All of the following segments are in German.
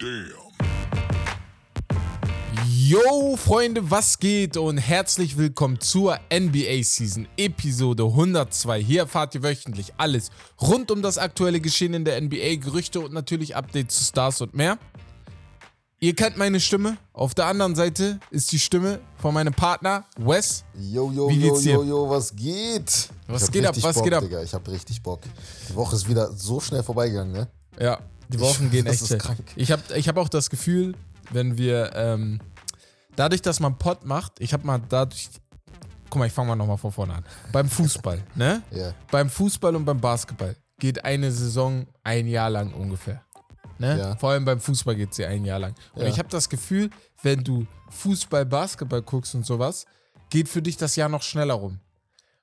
Damn. Yo, Freunde, was geht und herzlich willkommen zur NBA Season Episode 102. Hier erfahrt ihr wöchentlich alles rund um das aktuelle Geschehen in der NBA, Gerüchte und natürlich Updates zu Stars und mehr. Ihr kennt meine Stimme. Auf der anderen Seite ist die Stimme von meinem Partner Wes. Yo, yo, Wie yo, geht's dir? yo, yo, was geht? Was geht ab, was Bock, geht ab? Digga. Ich hab richtig Bock. Die Woche ist wieder so schnell vorbeigegangen, ne? Ja, die Wochen gehen Das echt ist schnell. krank. Ich habe ich hab auch das Gefühl, wenn wir, ähm, dadurch, dass man Pod macht, ich habe mal dadurch, guck mal, ich fange mal nochmal von vorne an. Beim Fußball, ne? Ja. Beim Fußball und beim Basketball geht eine Saison ein Jahr lang ungefähr. Ne? Ja. Vor allem beim Fußball geht sie ein Jahr lang. Und Ja. ich habe das Gefühl, wenn du Fußball, Basketball guckst und sowas, geht für dich das Jahr noch schneller rum.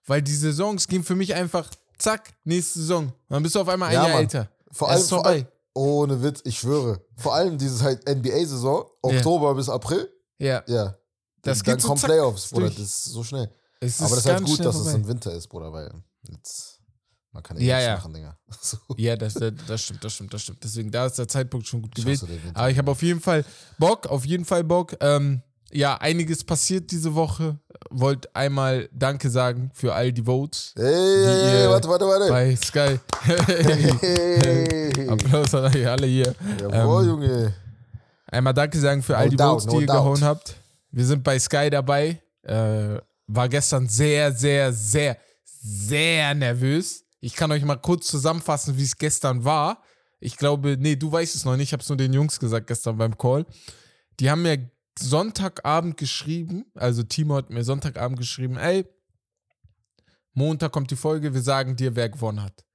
Weil die Saisons gehen für mich einfach, zack, nächste Saison. Dann bist du auf einmal ein Ja, Jahr Mann. älter. Vor allem, ist vor vorbei. Ohne Witz, ich schwöre. Vor allem dieses halt NBA-Saison, Oktober bis April, Ja. ja. Das dann so kommen zack, Playoffs, ist Bruder. durch. Das ist so schnell. Es Aber das ist halt gut, dass es vorbei. im Winter ist, Bruder, weil jetzt, man kann eh Ja, nichts ja. machen, Digga. So. Ja, das, das, das stimmt, das stimmt, das stimmt. Deswegen, da ist der Zeitpunkt schon gut gewählt. Winter. Aber ich habe auf jeden Fall Bock, auf jeden Fall Bock. Ähm, ja, einiges passiert diese Woche. Wollt einmal Danke sagen für all die Votes Ey, ey, ihr- warte, warte, warte. bei Sky. Hey. Applaus an euch alle hier. Jawohl, Ähm, Junge. Einmal Danke sagen für all No die doubt, Votes, die no ihr doubt. gehauen habt. Wir sind bei Sky dabei. Äh, war gestern sehr, sehr, sehr, sehr nervös. Ich kann euch mal kurz zusammenfassen, wie es gestern war. Ich glaube, nee, du weißt es noch nicht. Ich habe es nur den Jungs gesagt gestern beim Call. Die haben mir Sonntagabend geschrieben, also Timo hat mir Sonntagabend geschrieben, ey, Montag kommt die Folge, wir sagen dir, wer gewonnen hat.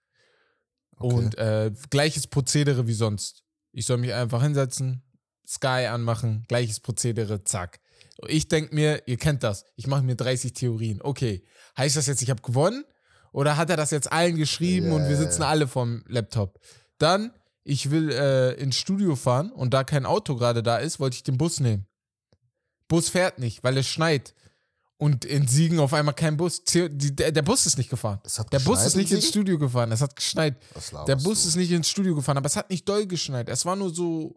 Okay. Und äh, gleiches Prozedere wie sonst. Ich soll mich einfach hinsetzen, Sky anmachen, gleiches Prozedere, zack. Ich denke mir, ihr kennt das, ich mache mir 30 Theorien. Okay, heißt das jetzt, ich habe gewonnen? Oder hat er das jetzt allen geschrieben Ja, und wir sitzen alle vorm Laptop? Dann, ich will äh, ins Studio fahren und da kein Auto gerade da ist, wollte ich den Bus nehmen. Bus fährt nicht, weil es schneit. Und in Siegen auf einmal kein Bus. Der, Bus ist nicht gefahren. Der Bus ist nicht in ins? Studio gefahren. Es hat geschneit. Der Bus du? ist nicht ins Studio gefahren, aber es hat nicht doll geschneit. Es war nur so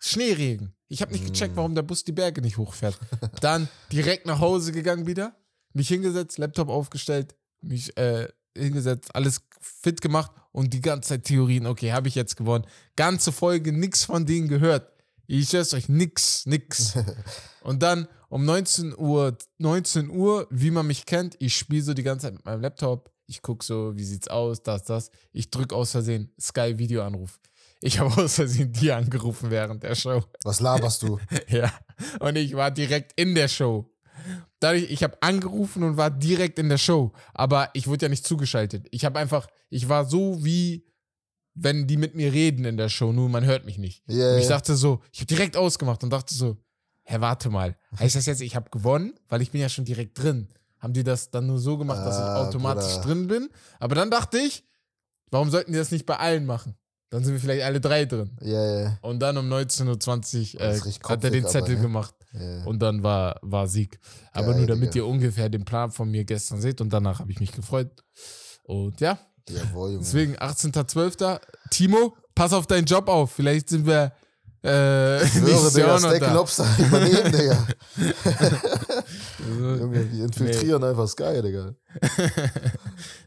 Schneeregen. Ich habe nicht gecheckt, Mm. warum der Bus die Berge nicht hochfährt. Dann direkt nach Hause gegangen wieder, mich hingesetzt, Laptop aufgestellt, mich äh, hingesetzt, alles fit gemacht und die ganze Zeit Theorien. Okay, habe ich jetzt gewonnen. Ganze Folge, nix von denen gehört. Ich schwör's euch, nix, nix. Und dann um 19 Uhr, 19 Uhr, wie man mich kennt, ich spiele so die ganze Zeit mit meinem Laptop. Ich gucke so, wie sieht's aus, das, das. Ich drücke aus Versehen Sky Videoanruf. Ich habe aus Versehen die angerufen während der Show. Was laberst du? Ja. Und ich war direkt in der Show. Dadurch, ich habe angerufen und war direkt in der Show. Aber ich wurde ja nicht zugeschaltet. Ich habe einfach, ich war so wie, wenn die mit mir reden in der Show, nur man hört mich nicht. Ja, Und ich dachte so, ich habe direkt ausgemacht und dachte so, hä, warte mal. Heißt das jetzt, ich habe gewonnen? Weil ich bin ja schon direkt drin. Haben die das dann nur so gemacht, dass ich Ah, automatisch Bruder. drin bin? Aber dann dachte ich, warum sollten die das nicht bei allen machen? Dann sind wir vielleicht alle drei drin. Ja, ja. Und dann um 19.20 Uhr äh, hat er den Zettel aber, ne? gemacht. ja. Und dann war, war Sieg. Aber Geil, nur damit Digga. ihr ungefähr den Plan von mir gestern seht. Und danach habe ich mich gefreut. Und ja, Jawohl, Junge. deswegen 18.12. Timo, pass auf deinen Job auf. Vielleicht sind wir äh, Ich Jahr Digga, Steak da. Lobster übernehmen, Digga. Also, Junge, wir infiltrieren einfach Sky, Digga.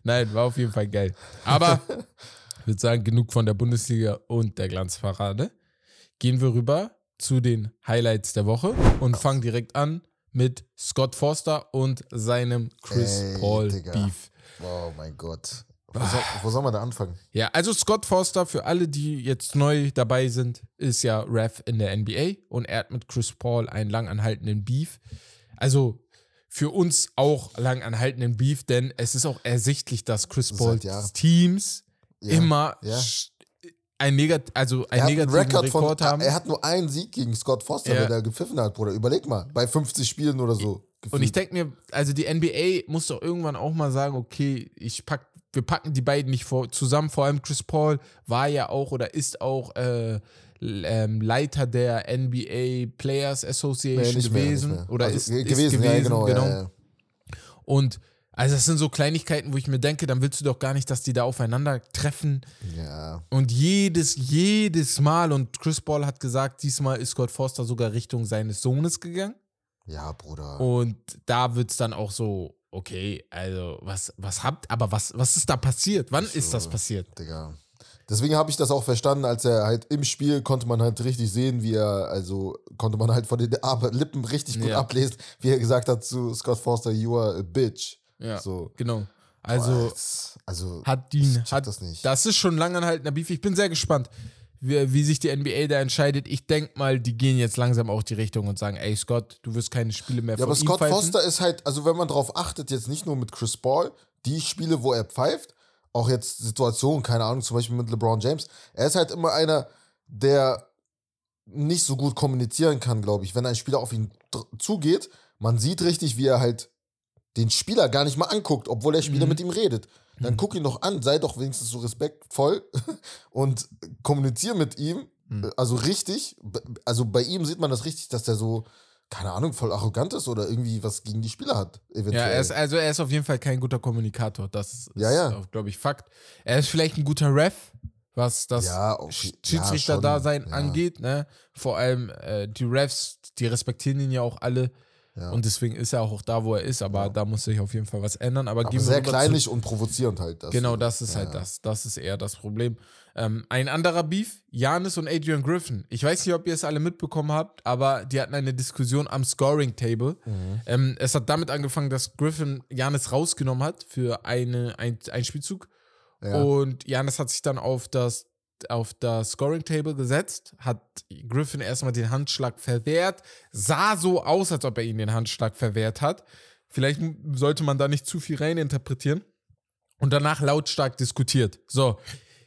Nein, war auf jeden Fall geil. Aber ich würde sagen, genug von der Bundesliga und der Glanzparade. Gehen wir rüber zu den Highlights der Woche und fangen direkt an mit Scott Forster und seinem Chris Ey, Paul Digga. Beef. Oh mein Gott. Wo soll, wo soll man da anfangen? Ja, also Scott Forster, für alle, die jetzt neu dabei sind, ist ja Ref in der NBA und er hat mit Chris Paul einen lang anhaltenden Beef. Also für uns auch lang anhaltenden Beef, denn es ist auch ersichtlich, dass Chris Pauls. Teams Ja, immer ja. ein Negat also einen negativen Rekord Rekord, von, haben. er hat nur einen Sieg gegen Scott Foster, Ja. der da gepfiffen hat, Bruder. Überleg mal, bei 50 Spielen oder so. Und ich gefühlt. denke mir, also die NBA muss doch irgendwann auch mal sagen, okay, ich pack, wir packen die beiden nicht vor, zusammen. Vor allem Chris Paul war ja auch oder ist auch äh, ähm, Leiter der NBA Players Association Nee, gewesen. mehr. Oder Also, ist, ge- ist gewesen, gewesen, ja, genau. genau. Ja, ja. Und Also das sind so Kleinigkeiten, wo ich mir denke, dann willst du doch gar nicht, dass die da aufeinander treffen. Ja. Und jedes, jedes Mal, und Chris Paul hat gesagt, diesmal ist Scott Foster sogar Richtung seines Sohnes gegangen. Ja, Bruder. Und da wird es dann auch so, okay, also was, was habt, aber was, was ist da passiert? Wann ist das So. passiert? Digga. Deswegen habe ich das auch verstanden, als er halt im Spiel konnte man halt richtig sehen, wie er, also konnte man halt von den Lippen richtig gut Ja. ablesen, wie er gesagt hat zu Scott Forster, you are a bitch. Ja, So. genau. Also Boah, also hat die, hat, das nicht. das ist schon lange halt Beef. Ich bin sehr gespannt, wie, wie sich die NBA da entscheidet. Ich denke mal, die gehen jetzt langsam auch die Richtung und sagen, ey Scott, du wirst keine Spiele mehr ja, aber Scott pfeifen. Foster ist halt, also wenn man drauf achtet, jetzt nicht nur mit Chris Paul, die Spiele, wo er pfeift, auch jetzt Situationen, keine Ahnung, zum Beispiel mit LeBron James, er ist halt immer einer, der nicht so gut kommunizieren kann, glaube ich. Wenn ein Spieler auf ihn zugeht, man sieht richtig, wie er halt den Spieler gar nicht mal anguckt, obwohl der Spieler Mhm. mit ihm redet. Dann Mhm. guck ihn doch an, sei doch wenigstens so respektvoll und kommuniziere mit ihm, Mhm. äh, also richtig. Also bei ihm sieht man das richtig, dass der so, keine Ahnung, voll arrogant ist oder irgendwie was gegen die Spieler hat, eventuell. Ja, er ist, also er ist auf jeden Fall kein guter Kommunikator. Das ist, Ja, ja. glaube ich, Fakt. Er ist vielleicht ein guter Ref, was das Ja, ja, Schiedsrichter-Dasein ja. angeht. Ne? Vor allem äh, die Refs, die respektieren ihn ja auch alle. Ja. Und deswegen ist er auch da, wo er ist. Aber Ja. da muss sich auf jeden Fall was ändern. Aber, aber sehr rüber zu- kleinlich und provozierend halt. Das Genau, das ist Ja, halt das. Das ist eher das Problem. Ähm, ein anderer Beef, Janis und Adrian Griffin. Ich weiß nicht, ob ihr es alle mitbekommen habt, aber die hatten eine Diskussion am Scoring-Table. Mhm. Ähm, es hat damit angefangen, dass Griffin Janis rausgenommen hat für eine, ein, einen Spielzug. Und Janis hat sich dann auf das, auf das Scoring-Table gesetzt, hat Griffin erstmal den Handschlag verwehrt, sah so aus, als ob er ihn den Handschlag verwehrt hat. Vielleicht sollte man da nicht zu viel reininterpretieren. Und danach lautstark diskutiert. So,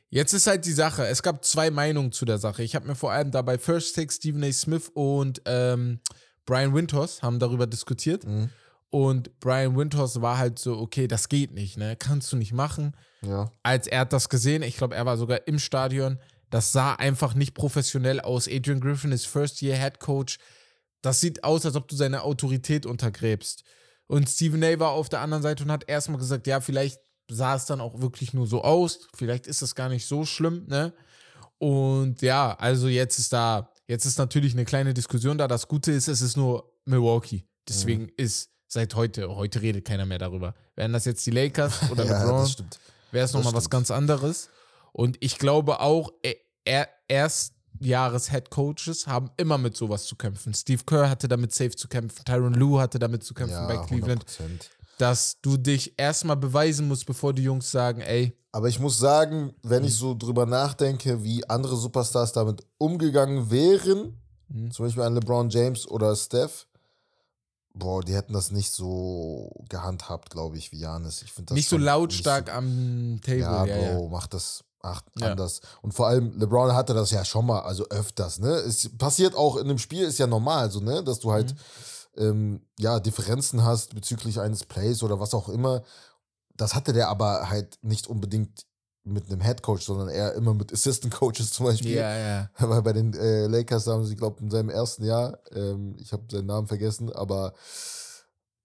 jetzt ist halt die Sache. Es gab zwei Meinungen zu der Sache. Ich habe mir vor allem dabei First Take Stephen A. Smith und ähm, Brian Winters haben darüber diskutiert. Mhm. Und Brian Winters war halt so, okay, das geht nicht, ne? Kannst du nicht machen Ja. als er hat das gesehen, ich glaube, er war sogar im Stadion, das sah einfach nicht professionell aus. Adrian Griffin ist First-Year-Head Coach. Das sieht aus, als ob du seine Autorität untergräbst. Und Stephen A. war auf der anderen Seite und hat erstmal gesagt, ja, vielleicht sah es dann auch wirklich nur so aus. Vielleicht ist es gar nicht so schlimm, ne? Und ja, also jetzt ist da, jetzt ist natürlich eine kleine Diskussion da. Das Gute ist, es ist nur Milwaukee. Deswegen ist seit heute, heute redet keiner mehr darüber. Wären das jetzt die Lakers oder ja, LeBron? wäre es nochmal was ganz anderes. Und ich glaube auch, er, er, Erstjahres-Head-Coaches haben immer mit sowas zu kämpfen. Steve Kerr hatte damit safe zu kämpfen, Tyron Lue hatte damit zu kämpfen Ja, bei Cleveland, 100%. dass du dich erstmal beweisen musst, bevor die Jungs sagen, ey, Aber ich muss sagen, wenn Mhm. ich so drüber nachdenke, wie andere Superstars damit umgegangen wären, Mhm. zum Beispiel ein LeBron James oder Steph, boah, die hätten das nicht so gehandhabt, glaube ich, wie Janis. Ich finde das nicht so lautstark nicht am Table. Ja, Ja, Bro, ja. mach das ach, Ja. anders. Und vor allem, LeBron hatte das ja schon mal, also öfters, ne? Es passiert auch in einem Spiel, ist ja normal, so, ne? Dass du halt, Mhm. ähm, ja, Differenzen hast bezüglich eines Plays oder was auch immer. Das hatte der aber halt nicht unbedingt mit einem Head Coach, sondern eher immer mit Assistant Coaches zum Beispiel. Ja, ja. Weil bei den äh, Lakers haben sie, glaube in seinem ersten Jahr, ähm, ich habe seinen Namen vergessen, aber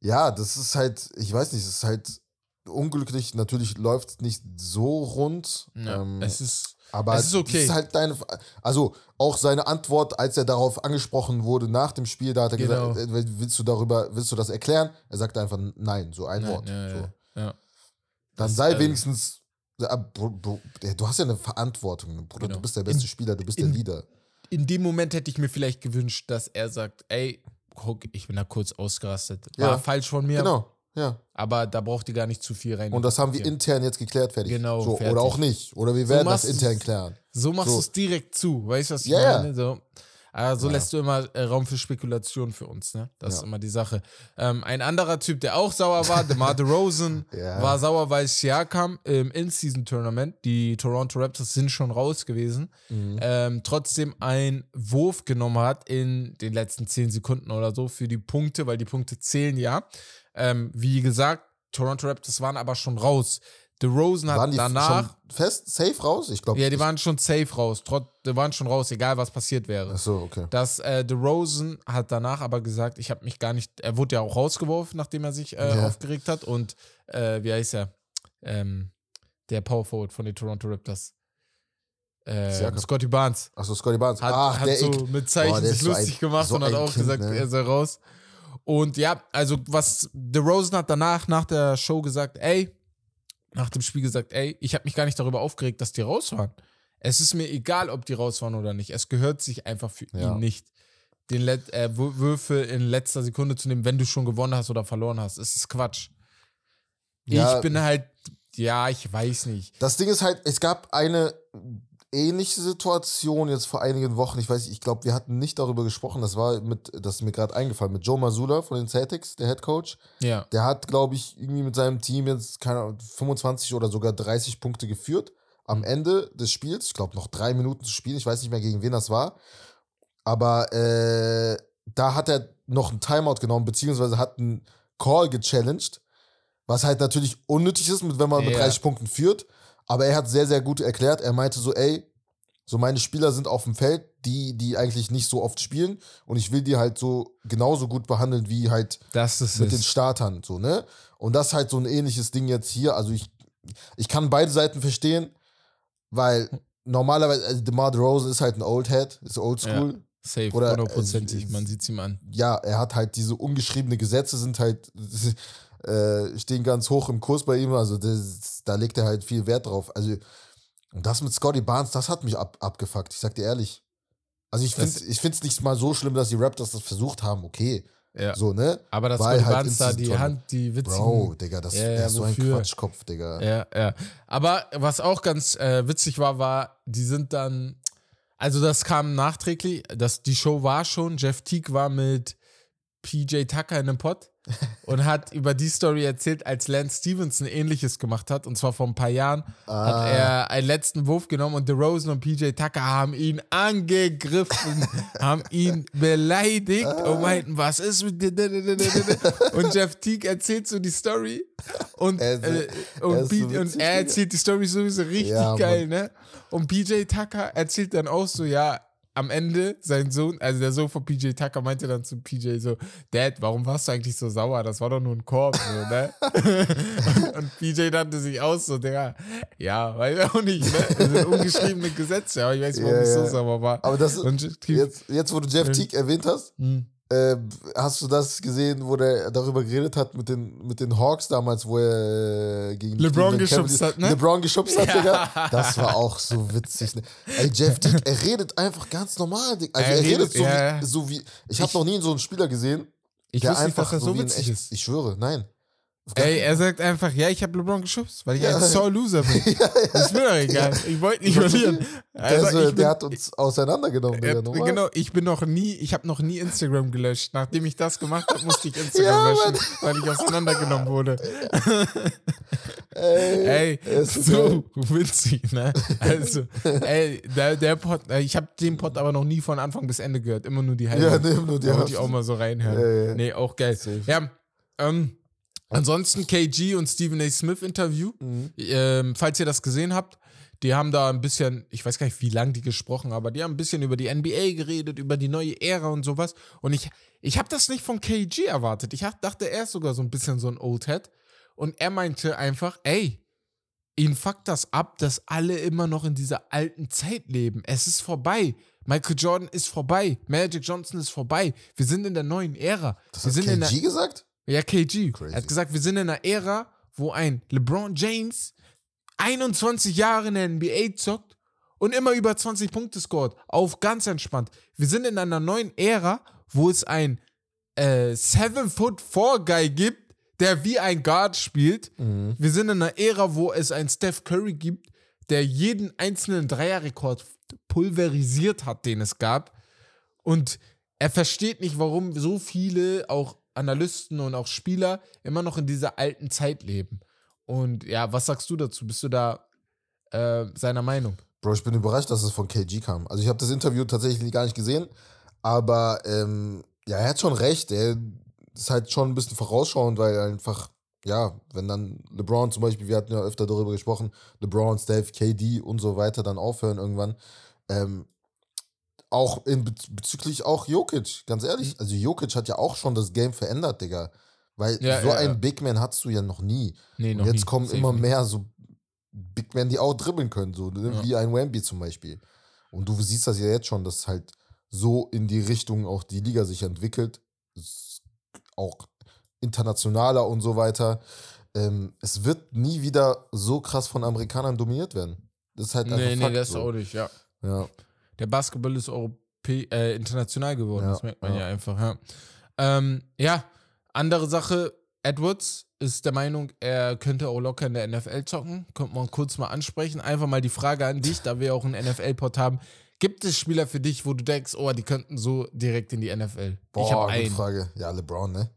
ja, das ist halt, ich weiß nicht, es ist halt unglücklich. Natürlich läuft es nicht so rund. ja. ähm, es ist, aber es ist okay. Ist halt deine, also auch seine Antwort, als er darauf angesprochen wurde nach dem Spiel, da hat er Genau. gesagt, äh, willst du darüber, willst du das erklären? Er sagte einfach nein, so ein Nein, Wort. ja, so. ja. Dann Das, sei äh, wenigstens, äh, Bro, Bro, du hast ja eine Verantwortung, Bruder. Genau. Du bist der beste In- Spieler, du bist in- der Leader. in dem Moment hätte ich mir vielleicht gewünscht, dass er sagt, ey, guck, ich bin da kurz ausgerastet. War Ja. falsch von mir, Genau, ja. aber da braucht ihr gar nicht zu viel rein. Und das haben wir intern jetzt geklärt, fertig. Genau, so, fertig. Oder auch nicht. Oder wir So werden das machst du's- intern klären. So machst So. du es direkt zu, weißt du, was ich Ja, ja. meine? So, Aber so Ja. lässt du immer äh, Raum für Spekulation für uns, ne? Das Ja. ist immer die Sache. Ähm, ein anderer Typ, der auch sauer war, DeMar DeRozan, Ja. war sauer, weil Siakam im In-Season-Tournament, die Toronto Raptors sind schon raus gewesen, Mhm. ähm, trotzdem einen Wurf genommen hat in den letzten 10 Sekunden oder so für die Punkte, weil die Punkte zählen ja. Ähm, wie gesagt, Toronto Raptors waren aber schon raus. DeRozan hat Waren die danach. schon fest, safe raus? Ich glaube. Ja, die waren schon safe raus. Trotz, die waren schon raus, egal was passiert wäre. Achso, okay. dass äh, DeRozan hat danach aber gesagt, ich habe mich gar nicht, er wurde ja auch rausgeworfen, nachdem er sich äh, Ja. aufgeregt hat und äh, wie heißt er? Ähm, der Power Forward von den Toronto Raptors. Äh. Scotty Barnes Achso, Scotty Barnes. hat, Ach, hat der so mit Zeichen Boah, sich so lustig ein- gemacht so und hat auch Kind, gesagt, ne? er soll raus. Und ja, also was DeRozan hat danach nach der Show gesagt, ey, nach dem Spiel gesagt, ey, ich habe mich gar nicht darüber aufgeregt, dass die raus waren. Es ist mir egal, ob die raus waren oder nicht. Es gehört sich einfach für Ja. ihn nicht, den Let äh, Wür- Würfel in letzter Sekunde zu nehmen, wenn du schon gewonnen hast oder verloren hast. Es ist Quatsch. Ja. Ich bin halt, ja, ich weiß nicht. Das Ding ist halt, es gab eine ähnliche Situation jetzt vor einigen Wochen. Ich weiß, nicht, ich glaube, wir hatten nicht darüber gesprochen. Das war mit, das ist mir gerade eingefallen, mit Joe Mazzulla von den Celtics, der Head Coach. Ja. Der hat, glaube ich, irgendwie mit seinem Team jetzt keine Ahnung, 25 oder sogar 30 Punkte geführt. Am Ende des Spiels, ich glaube, noch drei Minuten zu spielen. Ich weiß nicht mehr, gegen wen das war. Aber äh, da hat er noch einen Timeout genommen, beziehungsweise hat einen Call gechallenged. Was halt natürlich unnötig ist, mit- wenn man mit Ja. 30 Punkten führt. Aber er hat sehr, sehr gut erklärt. Er meinte so, ey, so meine Spieler sind auf dem Feld, die, die eigentlich nicht so oft spielen. Und ich will die halt so genauso gut behandeln wie halt Das ist mit den es. Startern, so, ne? Und das ist halt so ein ähnliches Ding jetzt hier. Also ich, ich kann beide Seiten verstehen, weil normalerweise, also DeMar DeRozan ist halt ein Old Head, ist old school. Safe, Oder, hundertprozentig. äh, Man sieht es ihm an. Ja. er hat halt diese ungeschriebene Gesetze sind halt, äh, stehen ganz hoch im Kurs bei ihm. Also das, da legt er halt viel Wert drauf. Also, und das mit Scotty Barnes, das hat mich ab, abgefuckt, ich sag dir ehrlich. Also ich finde ich es nicht mal so schlimm, dass die Raptors das versucht haben, okay. Ja. So, ne? Aber das Weil Scotty halt da die Hand, die witzigen. Bro, Digga, das Ja, der ja, ist so ein wofür? Quatschkopf, Digga. Ja, ja. Aber was auch ganz äh, witzig war, war, die sind dann, also das kam nachträglich, das, die Show war schon, Jeff Teague war mit PJ Tucker in einem Pod und hat über die Story erzählt, als Lance Stevenson ähnliches gemacht hat, und zwar vor ein paar Jahren, Ah. hat er einen letzten Wurf genommen und DeRozan und PJ Tucker haben ihn angegriffen, haben ihn beleidigt Ah. und meinten, was ist mit dir? Und Jeff Teague erzählt so die Story und, Er äh, er und, P- und er erzählt die Story sowieso richtig Ja, geil, ne? Und PJ Tucker erzählt dann auch so, ja, am Ende, sein Sohn, also der Sohn von PJ Tucker meinte dann zu PJ so, Dad, warum warst du eigentlich so sauer? Das war doch nur ein Korb, so, ne? und PJ dachte sich aus, so, Digga, ja, weiß ich auch nicht, ne? Das sind ungeschriebene Gesetze, aber ich weiß nicht, warum Ja, ich so ja. sauer war. Aber das Und jetzt, jetzt, wo du Jeff Teague erwähnt hast, Hm. Äh, hast du das gesehen, wo der darüber geredet hat mit den, mit den Hawks damals, wo er äh, gegen LeBron geschubst hat, ne? LeBron geschubst hat, Ja. Digga. Das war auch so witzig. Ne? Ey, Jeff Teague, er redet einfach ganz normal. Digga. Also Er er, redet, redet- so, ja. wie, so wie. Ich habe noch nie so einen Spieler gesehen, Ich der wusste nicht, einfach dass er so wie ein witzig ist. Ich schwöre, nein. Ey, er sagt einfach, ja, ich habe LeBron geschubst, weil ich Ja. ein Sore Loser bin. Ist mir doch egal. Ich wollte nicht verlieren. der, Also, so, ich der bin- hat uns auseinandergenommen, Ja, Digga. genau, ich bin noch nie, ich habe noch nie Instagram gelöscht. Nachdem ich das gemacht habe, musste ich Instagram Ja, löschen, weil ich auseinandergenommen wurde. Ey, Ey, so witzig, ne? Also, ey, der, der Pod, äh, ich habe den Pod aber noch nie von Anfang bis Ende gehört, immer nur die halbe. Ja, nimm nur die Da wollte ich auch mal so reinhören. Ja, ja. Nee, auch geil. Safe. Ja, ähm, ansonsten KG und Stephen A. Smith Interview. Mhm. Ähm, falls ihr das gesehen habt, die haben da ein bisschen, ich weiß gar nicht, wie lange die gesprochen, aber die haben ein bisschen über die NBA geredet, über die neue Ära und sowas. Und ich, ich habe das nicht von KG erwartet. Ich hab- dachte, er ist sogar so ein bisschen so ein Old Head. Und er meinte einfach, ey, ihn fuckt das ab, dass alle immer noch in dieser alten Zeit leben. Es ist vorbei. Michael Jordan ist vorbei. Magic Johnson ist vorbei. Wir sind in der neuen Ära. Das wir hat sind in der, KG gesagt? Ja, KG. Crazy. Er hat gesagt, wir sind in einer Ära, wo ein LeBron James 21 Jahre in der NBA zockt und immer über 20 Punkte scoret. Auf ganz entspannt. Wir sind in einer neuen Ära, wo es ein äh, 7-Foot-4-Guy gibt, der wie ein Guard spielt. Mhm. Wir sind in einer Ära, wo es einen Steph Curry gibt, der jeden einzelnen Dreierrekord pulverisiert hat, den es gab. Und er versteht nicht, warum so viele, auch Analysten und auch Spieler, immer noch in dieser alten Zeit leben. Und ja, was sagst du dazu? Bist du da äh, seiner Meinung? Bro, ich bin überrascht, dass es von KG kam. Also ich habe das Interview tatsächlich gar nicht gesehen, aber ähm, ja, er hat schon recht. Er ist halt schon ein bisschen vorausschauend, weil einfach ja, wenn dann LeBron zum Beispiel, wir hatten ja öfter darüber gesprochen, LeBron, Steph, KD und so weiter dann aufhören irgendwann. Ähm, auch in, bezüglich auch Jokic, ganz ehrlich. Mhm. Also Jokic hat ja auch schon das Game verändert, Digga. Weil Ja, so ja, einen ja. Big Man hattest du ja noch nie. Nee, Und noch jetzt nie. kommen Safe immer mehr so Big Men, die auch dribbeln können, so ne? Wie ein Wemby zum Beispiel. Und du siehst das ja jetzt schon, dass halt so in die Richtung auch die Liga sich entwickelt. Auch internationaler und so weiter. Ähm, es wird nie wieder so krass von Amerikanern dominiert werden. Das ist halt einfach Nee, nee, Fakt, das so. auch nicht, ja. Ja. Der Basketball ist Europä äh, international geworden, Ja, das merkt man ja, ja. einfach, ja. Ähm, ja, andere Sache, Edwards ist der Meinung, er könnte auch locker in der NFL zocken. Könnte man kurz mal ansprechen. Einfach mal die Frage an dich, da wir auch einen NFL-Pod haben. Gibt es Spieler für dich, wo du denkst, oh, die könnten so direkt in die NFL? Boah, ich habe gute einen. Frage. Ja, LeBron, ne?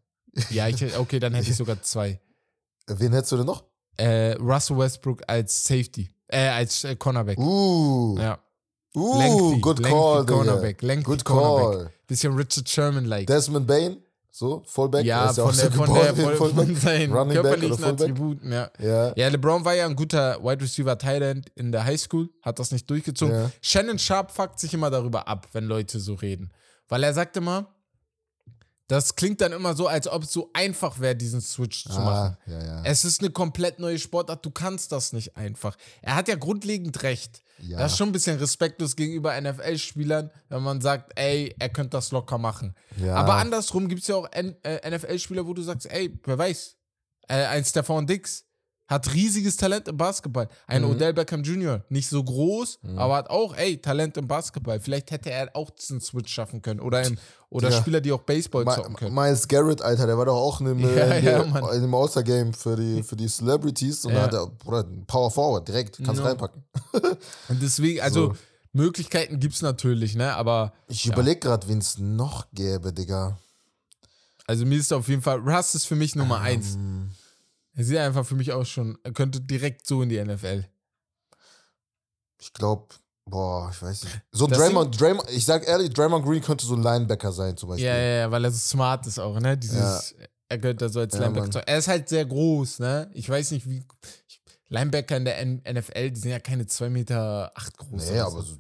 Ja, ich, okay, dann hätte ich sogar zwei. Wen hättest du denn noch? Äh, Russell Westbrook als Safety. Äh, als äh, Cornerback. Uh, Ja. Uh Lengthy, good lengthy call, Digga. Cornerback, lengthy Good Cornerback. call. Bisschen Richard Sherman-like. Desmond Bain, so, Fullback. Ja, ist von, auch der, so von, der, von, von Fullback. seinen Running Back oder körperlichen? Attributen, ja. Ja, Ja, LeBron war ja ein guter Wide Receiver Thailand in der Highschool, hat das nicht durchgezogen. Ja. Shannon Sharp fuckt sich immer darüber ab, wenn Leute so reden. Weil er sagt immer, das klingt dann immer so, als ob es so einfach wäre, diesen Switch zu machen. ah, ja, ja. Es ist eine komplett neue Sportart, du kannst das nicht einfach. Er hat ja grundlegend recht. Ja. Das ist schon ein bisschen respektlos gegenüber NFL-Spielern, wenn man sagt, ey, er könnte das locker machen. Ja. Aber andersrum gibt es ja auch N- äh, NFL-Spieler, wo du sagst, ey, wer weiß, äh, ein Stefan Dix hat riesiges Talent im Basketball. Ein Mhm. Odell Beckham Jr., nicht so groß, aber hat auch, ey, Talent im Basketball. Vielleicht hätte er auch diesen Switch schaffen können. Oder, im, oder Ja. Spieler, die auch Baseball Mi- zocken können. Miles Garrett, Alter, der war doch auch in dem, Ja, äh, in ja, dem All-Star-Game für die, für die Celebrities und da hat er, Bruder, Power Forward, direkt, kannst reinpacken. Und deswegen, also So. Möglichkeiten gibt es natürlich, ne? Aber Ich überlege gerade, wen es noch gäbe, Digga. also mir ist auf jeden Fall, Russ ist für mich Nummer eins. Er sieht einfach für mich auch schon, er könnte direkt so in die NFL. Ich glaube, boah, ich weiß nicht. So Das Draymond, Draymond, ich sag ehrlich, Draymond Green könnte so ein Linebacker sein zum Beispiel. Ja, ja, ja, weil er so smart ist auch, ne? Dieses, er gehört da so als Ja, Linebacker. Mann. Er ist halt sehr groß, ne? Ich weiß nicht, wie. Linebacker in der NFL, die sind ja keine 2 Meter acht groß. Nee, aber so,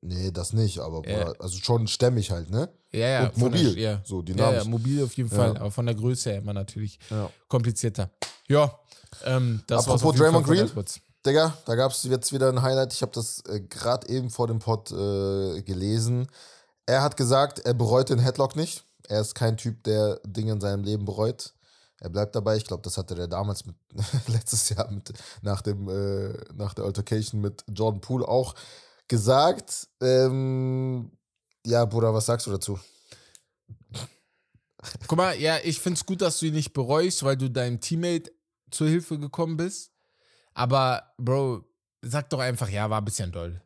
nee, das nicht, aber Ja. Bruder, also schon stämmig halt, ne? Ja, ja. Und mobil, Der, ja. so ja, dynamisch. ja, mobil auf jeden Ja. Fall, aber von der Größe her immer natürlich Ja. komplizierter. Ja, ähm, das war's Apropos Draymond Green. Digga, da gab es jetzt wieder ein Highlight. Ich habe das äh, gerade eben vor dem Pod äh, gelesen. Er hat gesagt, er bereut den Headlock nicht. Er ist kein Typ, der Dinge in seinem Leben bereut. Er bleibt dabei. Ich glaube, das hatte er damals mit, letztes Jahr mit, nach, dem, äh, nach der Altercation mit Jordan Poole auch gesagt. Ähm, ja, Bruder, was sagst du dazu? Guck mal, ja, ich find's gut, dass du ihn nicht bereust, weil du deinem Teammate zur Hilfe gekommen bist. Aber, Bro, sag doch einfach, ja, war ein bisschen doll.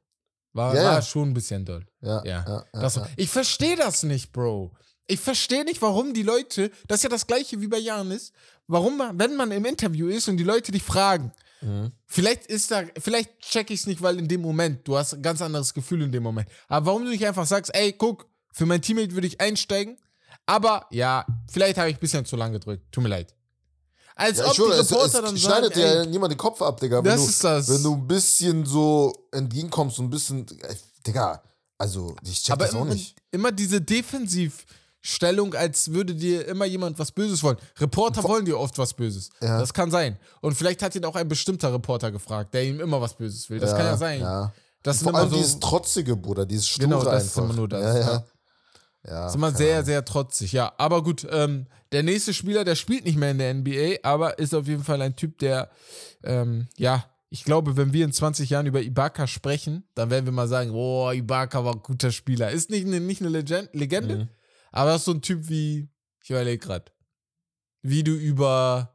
War, Ja, war ja. schon ein bisschen doll. Ja, Ja. Das. Ich verstehe das nicht, Bro. Ich verstehe nicht, warum die Leute, das ist ja das gleiche wie bei Janis, warum man, wenn man im Interview ist und die Leute dich fragen, Mhm. vielleicht ist da, vielleicht check ich es nicht, weil in dem Moment, du hast ein ganz anderes Gefühl in dem Moment. Aber warum du nicht einfach sagst, ey, guck, für mein Teammate würde ich einsteigen, aber ja, vielleicht habe ich ein bisschen zu lang gedrückt. Tut mir leid. Als Ja, ob schwöre, die es, Reporter es dann schneidet sagen, dir ey, niemand den Kopf ab, Digga. Wenn das du, ist das. Wenn du ein bisschen so entgegenkommst, so ein bisschen, ey, Digga, also ich check aber das auch nicht. immer diese Defensivstellung, als würde dir immer jemand was Böses wollen. Reporter wollen dir oft was Böses. Ja. Das kann sein. Und vielleicht hat ihn auch ein bestimmter Reporter gefragt, der ihm immer was Böses will. Das kann ja sein. Ja. Das sind Vor immer allem so, dieses Trotzige, Bruder, dieses Sture Genau, das ist einfach. immer nur das, Ja, ja. ja. ja ist immer sehr, sehr trotzig. Ja, aber gut, ähm, der nächste Spieler, der spielt nicht mehr in der NBA, aber ist auf jeden Fall ein Typ, der, ähm, ja, ich glaube, wenn wir in 20 Jahren über Ibaka sprechen, dann werden wir mal sagen, boah, Ibaka war ein guter Spieler. Ist nicht, eine- nicht eine Legend, Legende, Mhm. Aber ist so ein Typ wie, ich überlege gerade, wie du über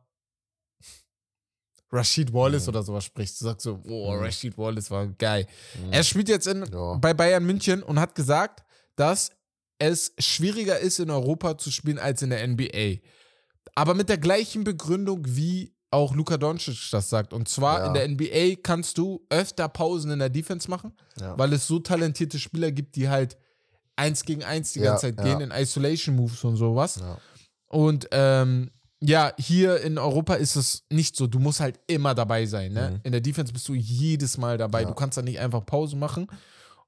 Rashid Wallace Mhm. oder sowas sprichst. Du sagst so, Mhm. Rashid Wallace war geil. Mhm. Er spielt jetzt in, Ja. bei Bayern München und hat gesagt, dass es schwieriger ist, in Europa zu spielen als in der NBA. Aber mit der gleichen Begründung, wie auch Luka Doncic das sagt. Und zwar Ja. in der NBA kannst du öfter Pausen in der Defense machen, Ja. weil es so talentierte Spieler gibt, die halt eins gegen eins die Ja, ganze Zeit gehen in Isolation Moves und sowas. Und ähm, Ja, hier in Europa ist es nicht so. Du musst halt immer dabei sein. Ne? Mhm. In der Defense bist du jedes Mal dabei. Du kannst da nicht einfach Pause machen.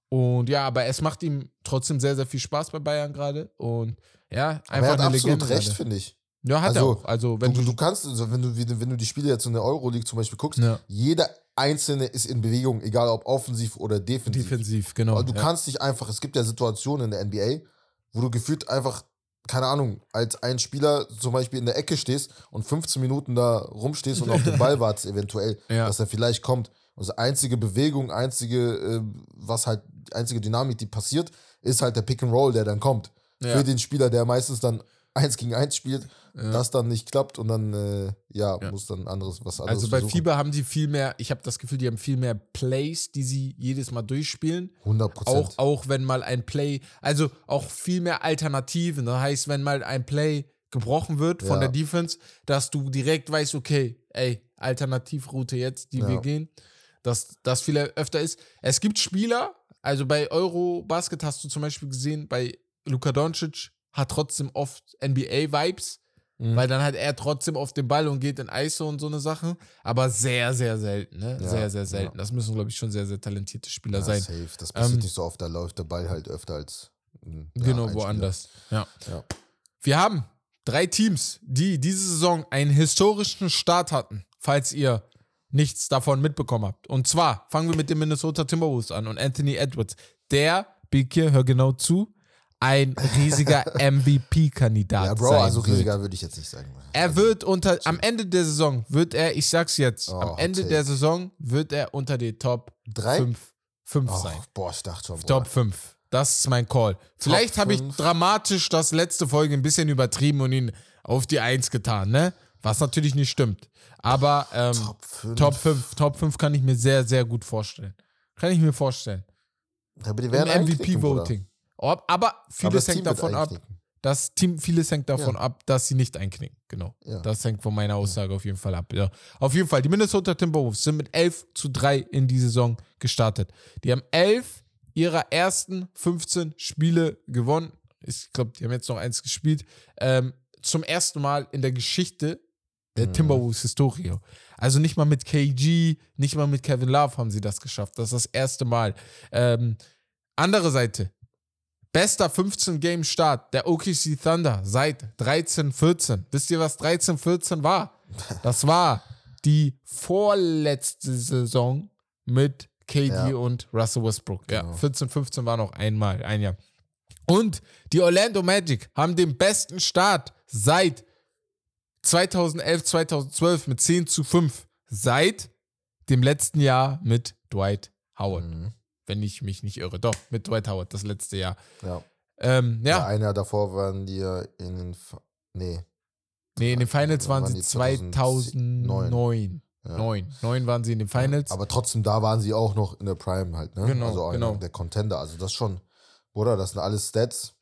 Und ja, aber es macht ihm trotzdem sehr, sehr viel Spaß bei Bayern gerade. Und ja, Aber er einfach hat eine absolut Legende. recht, finde ich. Ja, hat Also, er auch. Also, wenn du, du. du kannst, also wenn du, wenn du die Spiele jetzt in der Euroleague zum Beispiel guckst, ja, jeder einzelne ist in Bewegung, egal ob offensiv oder defensiv. defensiv, genau. Aber du ja. kannst nicht einfach, es gibt ja Situationen in der NBA, wo du gefühlt einfach, keine Ahnung, als ein Spieler zum Beispiel in der Ecke stehst und 15 Minuten da rumstehst und auf den Ball wartest, eventuell, Ja. dass er vielleicht kommt. Also einzige Bewegung, einzige, äh, was halt, die einzige Dynamik, die passiert, ist halt der Pick and Roll, der dann kommt. Ja. Für den Spieler, der meistens dann eins gegen eins spielt, Ja. das dann nicht klappt und dann, äh, ja, Ja. muss dann anderes, was anderes Also bei versuchen. FIBA haben die viel mehr, ich habe das Gefühl, die haben viel mehr Plays, die sie jedes Mal durchspielen. 100 Auch, Prozent. auch wenn mal ein Play, also auch viel mehr Alternativen. Das heißt, wenn mal ein Play gebrochen wird von Ja. der Defense, dass du direkt weißt, okay, ey, Alternativroute jetzt, die wir gehen, dass das viel öfter ist. Es gibt Spieler, also bei Eurobasket hast du zum Beispiel gesehen, bei Luka Doncic hat trotzdem oft NBA-Vibes, Mhm. weil dann hat er trotzdem auf den Ball und geht in ISO und so eine Sache, aber sehr, sehr selten, ne? Ja, sehr, sehr ja. selten. Das müssen, glaube ich, schon sehr, sehr talentierte Spieler Ja, sein. safe. Das passiert Ähm, nicht so oft, da läuft der Ball halt öfter als ja, Genau, woanders. Ja. Ja. Wir haben drei Teams, die diese Saison einen historischen Start hatten, falls ihr nichts davon mitbekommen habt. Und zwar fangen wir mit den Minnesota Timberwolves an und Anthony Edwards, der, Beke, hör genau zu, ein riesiger MVP-Kandidat Ja, Bro, sein also wird. riesiger würde ich jetzt nicht sagen. Er wird unter, am Ende der Saison wird er, ich sag's jetzt, Oh, am Ende der Saison wird er unter die Top Drei? 5, 5 Oh, sein. boah, ich dachte schon. Top 5. Das ist mein Call. Vielleicht habe ich dramatisch das letzte Folge ein bisschen übertrieben und ihn auf die 1 getan, ne? Was natürlich nicht stimmt. Aber ähm, Top 5. Top 5, Top 5 kann ich mir sehr, sehr gut vorstellen. Kann ich mir vorstellen. Die Im. MVP-Voting. Aber Aber vieles das hängt davon ab, das Team, vieles hängt davon Ja. ab, dass sie nicht einknicken. Genau. Ja. Das hängt von meiner Aussage auf jeden Fall ab. Ja. Auf jeden Fall, die Minnesota Timberwolves sind mit 11 zu 3 in die Saison gestartet. Die haben 11 ihrer ersten 15 Spiele gewonnen. Ich glaube, die haben jetzt noch eins gespielt. Ähm, zum ersten Mal in der Geschichte der Mhm. Timberwolves-Historie. Also nicht mal mit KG, nicht mal mit Kevin Love haben sie das geschafft. Das ist das erste Mal. Ähm, andere Seite. Bester 15-Game-Start der OKC Thunder seit 13-14. Wisst ihr, was 13-14 war? Das war die vorletzte Saison mit KD Ja. und Russell Westbrook. Ja, Genau. 14-15 war noch einmal, ein Jahr. Und die Orlando Magic haben den besten Start seit 2011, 2012 mit 10 zu 5. Seit dem letzten Jahr mit Dwight Howard. Mhm. Wenn ich mich nicht irre. Doch, mit Dwight Howard, das letzte Jahr. Ja. Ähm, ja. ja, Ein Jahr davor waren die ja in den. Fa nee. nee, in den Finals waren waren sie die 2009. 2009. Ja. Neun. Neun waren sie in den Finals. Aber trotzdem, da waren sie auch noch in der Prime halt, ne? Genau, also einer genau. der Contender. Also das schon. Bruder, das sind alles Stats.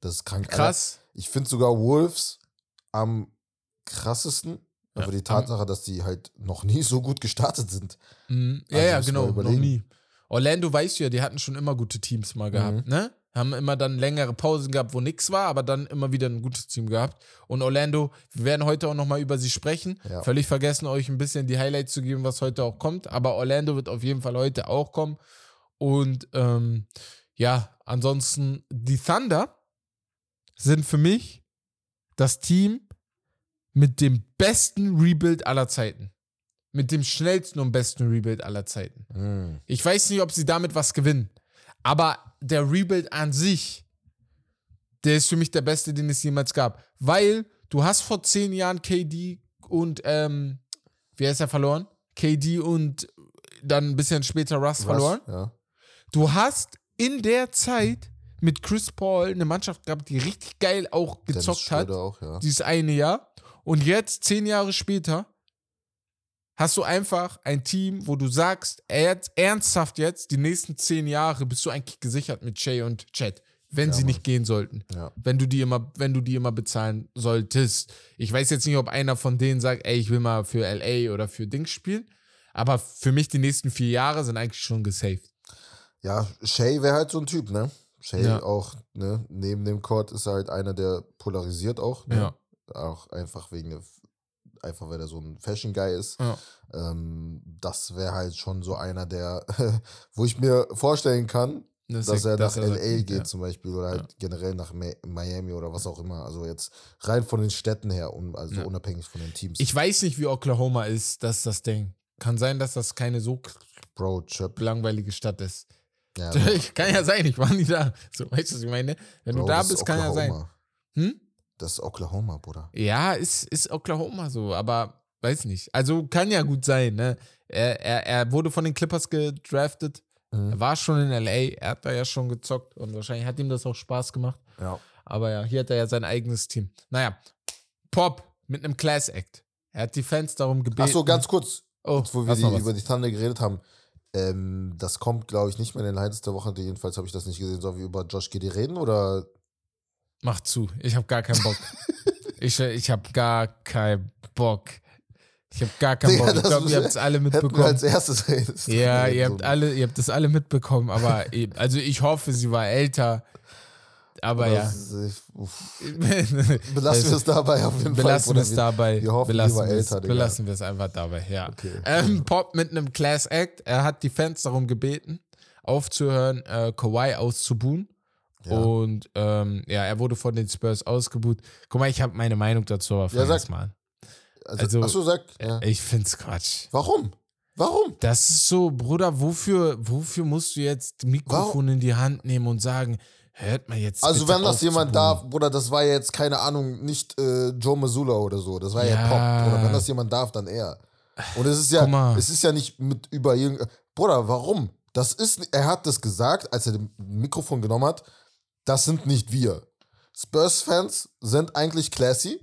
Das ist krank. Alter. Krass. Ich finde sogar Wolves am krassesten. Ja, Aber die Tatsache, dass die halt noch nie so gut gestartet sind. Mhm. Ja, Also ja, genau. Noch nie. Orlando weißt du ja, die hatten schon immer gute Teams mal gehabt, Mhm. ne? Haben immer dann längere Pausen gehabt, wo nichts war, aber dann immer wieder ein gutes Team gehabt. Und Orlando, wir werden heute auch nochmal über sie sprechen. Ja. Völlig vergessen, euch ein bisschen die Highlights zu geben, was heute auch kommt. Aber Orlando wird auf jeden Fall heute auch kommen. Und ähm, ja, ansonsten, die Thunder sind für mich das Team mit dem besten Rebuild aller Zeiten. Mit dem schnellsten und besten Rebuild aller Zeiten. Mhm. Ich weiß nicht, ob sie damit was gewinnen. Aber der Rebuild an sich, der ist für mich der beste, den es jemals gab. Weil du hast vor zehn Jahren KD und, ähm, wie heißt er verloren? KD und dann ein bisschen später Russ, Was? verloren. Ja. Du hast in der Zeit mit Chris Paul eine Mannschaft gehabt, die richtig geil auch gezockt hat auch, ja. dieses eine Jahr. Und jetzt, zehn Jahre später, hast du einfach ein Team, wo du sagst, er- ernsthaft jetzt, die nächsten zehn Jahre bist du eigentlich gesichert mit Shay und Chad, wenn Ja, sie Mann. nicht gehen sollten. ja. Wenn du die immer, wenn du die immer bezahlen solltest. Ich weiß jetzt nicht, ob einer von denen sagt, ey, ich will mal für LA oder für Dings spielen. Aber für mich die nächsten vier Jahre sind eigentlich schon gesaved. Ja, Shay wäre halt so ein Typ, ne? Shay Ja. auch, ne? Neben dem Court ist er halt einer, der polarisiert auch. Ne? Ja. Auch einfach wegen der, einfach weil er so ein Fashion-Guy ist. Ja. Ähm, das wäre halt schon so einer, der, wo ich mir vorstellen kann, Das dass er nach dass LA geht ja. zum Beispiel oder halt Ja. generell nach Mi- Miami oder was auch immer. Also jetzt rein von den Städten her, un- also Ja. unabhängig von den Teams. Ich weiß nicht, wie Oklahoma ist, das ist das Ding. Kann sein, dass das keine so Bro, langweilige Stadt ist. Kann ja sein, ich war nie da. So, weißt du, was ich meine? Wenn Bro, du da das ist bist, kann ja sein. Oklahoma. Hm? Das ist Oklahoma, Bruder. Ja, ist, ist Oklahoma so, aber weiß nicht. Also kann ja gut sein, ne? Er, er, er wurde von den Clippers gedraftet. Mhm. Er war schon in LA, er hat da ja schon gezockt und wahrscheinlich hat ihm das auch Spaß gemacht. Ja. Aber ja, hier hat er ja sein eigenes Team. Naja, Pop mit einem Class Act. Er hat die Fans darum gebeten. Ach so, ganz kurz, oh, jetzt, wo wir die, über die Thunder geredet haben. Ähm, das kommt, glaube ich, nicht mehr in den Highlights der Woche. Jedenfalls habe ich das nicht gesehen. Sollen wir über Josh Giddy reden oder? Mach zu, ich habe gar keinen Bock. ich ich habe gar keinen Bock. Ich habe gar keinen Bock. Ich glaube, ihr habt es alle mitbekommen. als erstes reden. Ja, ihr habt alle, ihr habt das alle mitbekommen, aber also ich hoffe, sie war älter. Aber ja. Das ist- uff. Belassen wir es dabei auf jeden Fall. Belassen wir es dabei. wir hoffen, belassen war wir älter. Belassen wir es einfach dabei, ja. Okay. Ähm, Pop mit einem Class Act. Er hat die Fans darum gebeten, aufzuhören, äh, Kawhi auszubuhen. Ja. Und ähm, ja, er wurde von den Spurs ausgebuht. Guck mal, ich habe meine Meinung dazu, aber Ja, sag. mal. Also, also- achso, sag. Ja. Ich find's Quatsch. Warum? Warum? Das ist so, Bruder, wofür, wofür musst du jetzt Mikrofon in die Hand nehmen und sagen, hört mal jetzt. Also, wenn das jemand darf. Bruder, das war jetzt, keine Ahnung, nicht äh, Joe Mazzulla oder so. Das war ja, Ja. Pop. Bruder, wenn das jemand darf, dann er. Und es ist ja, es ist ja nicht mit über irgend. Bruder, warum? Das ist, er hat das gesagt, als er das Mikrofon genommen hat. Das sind nicht wir. Spurs-Fans sind eigentlich classy.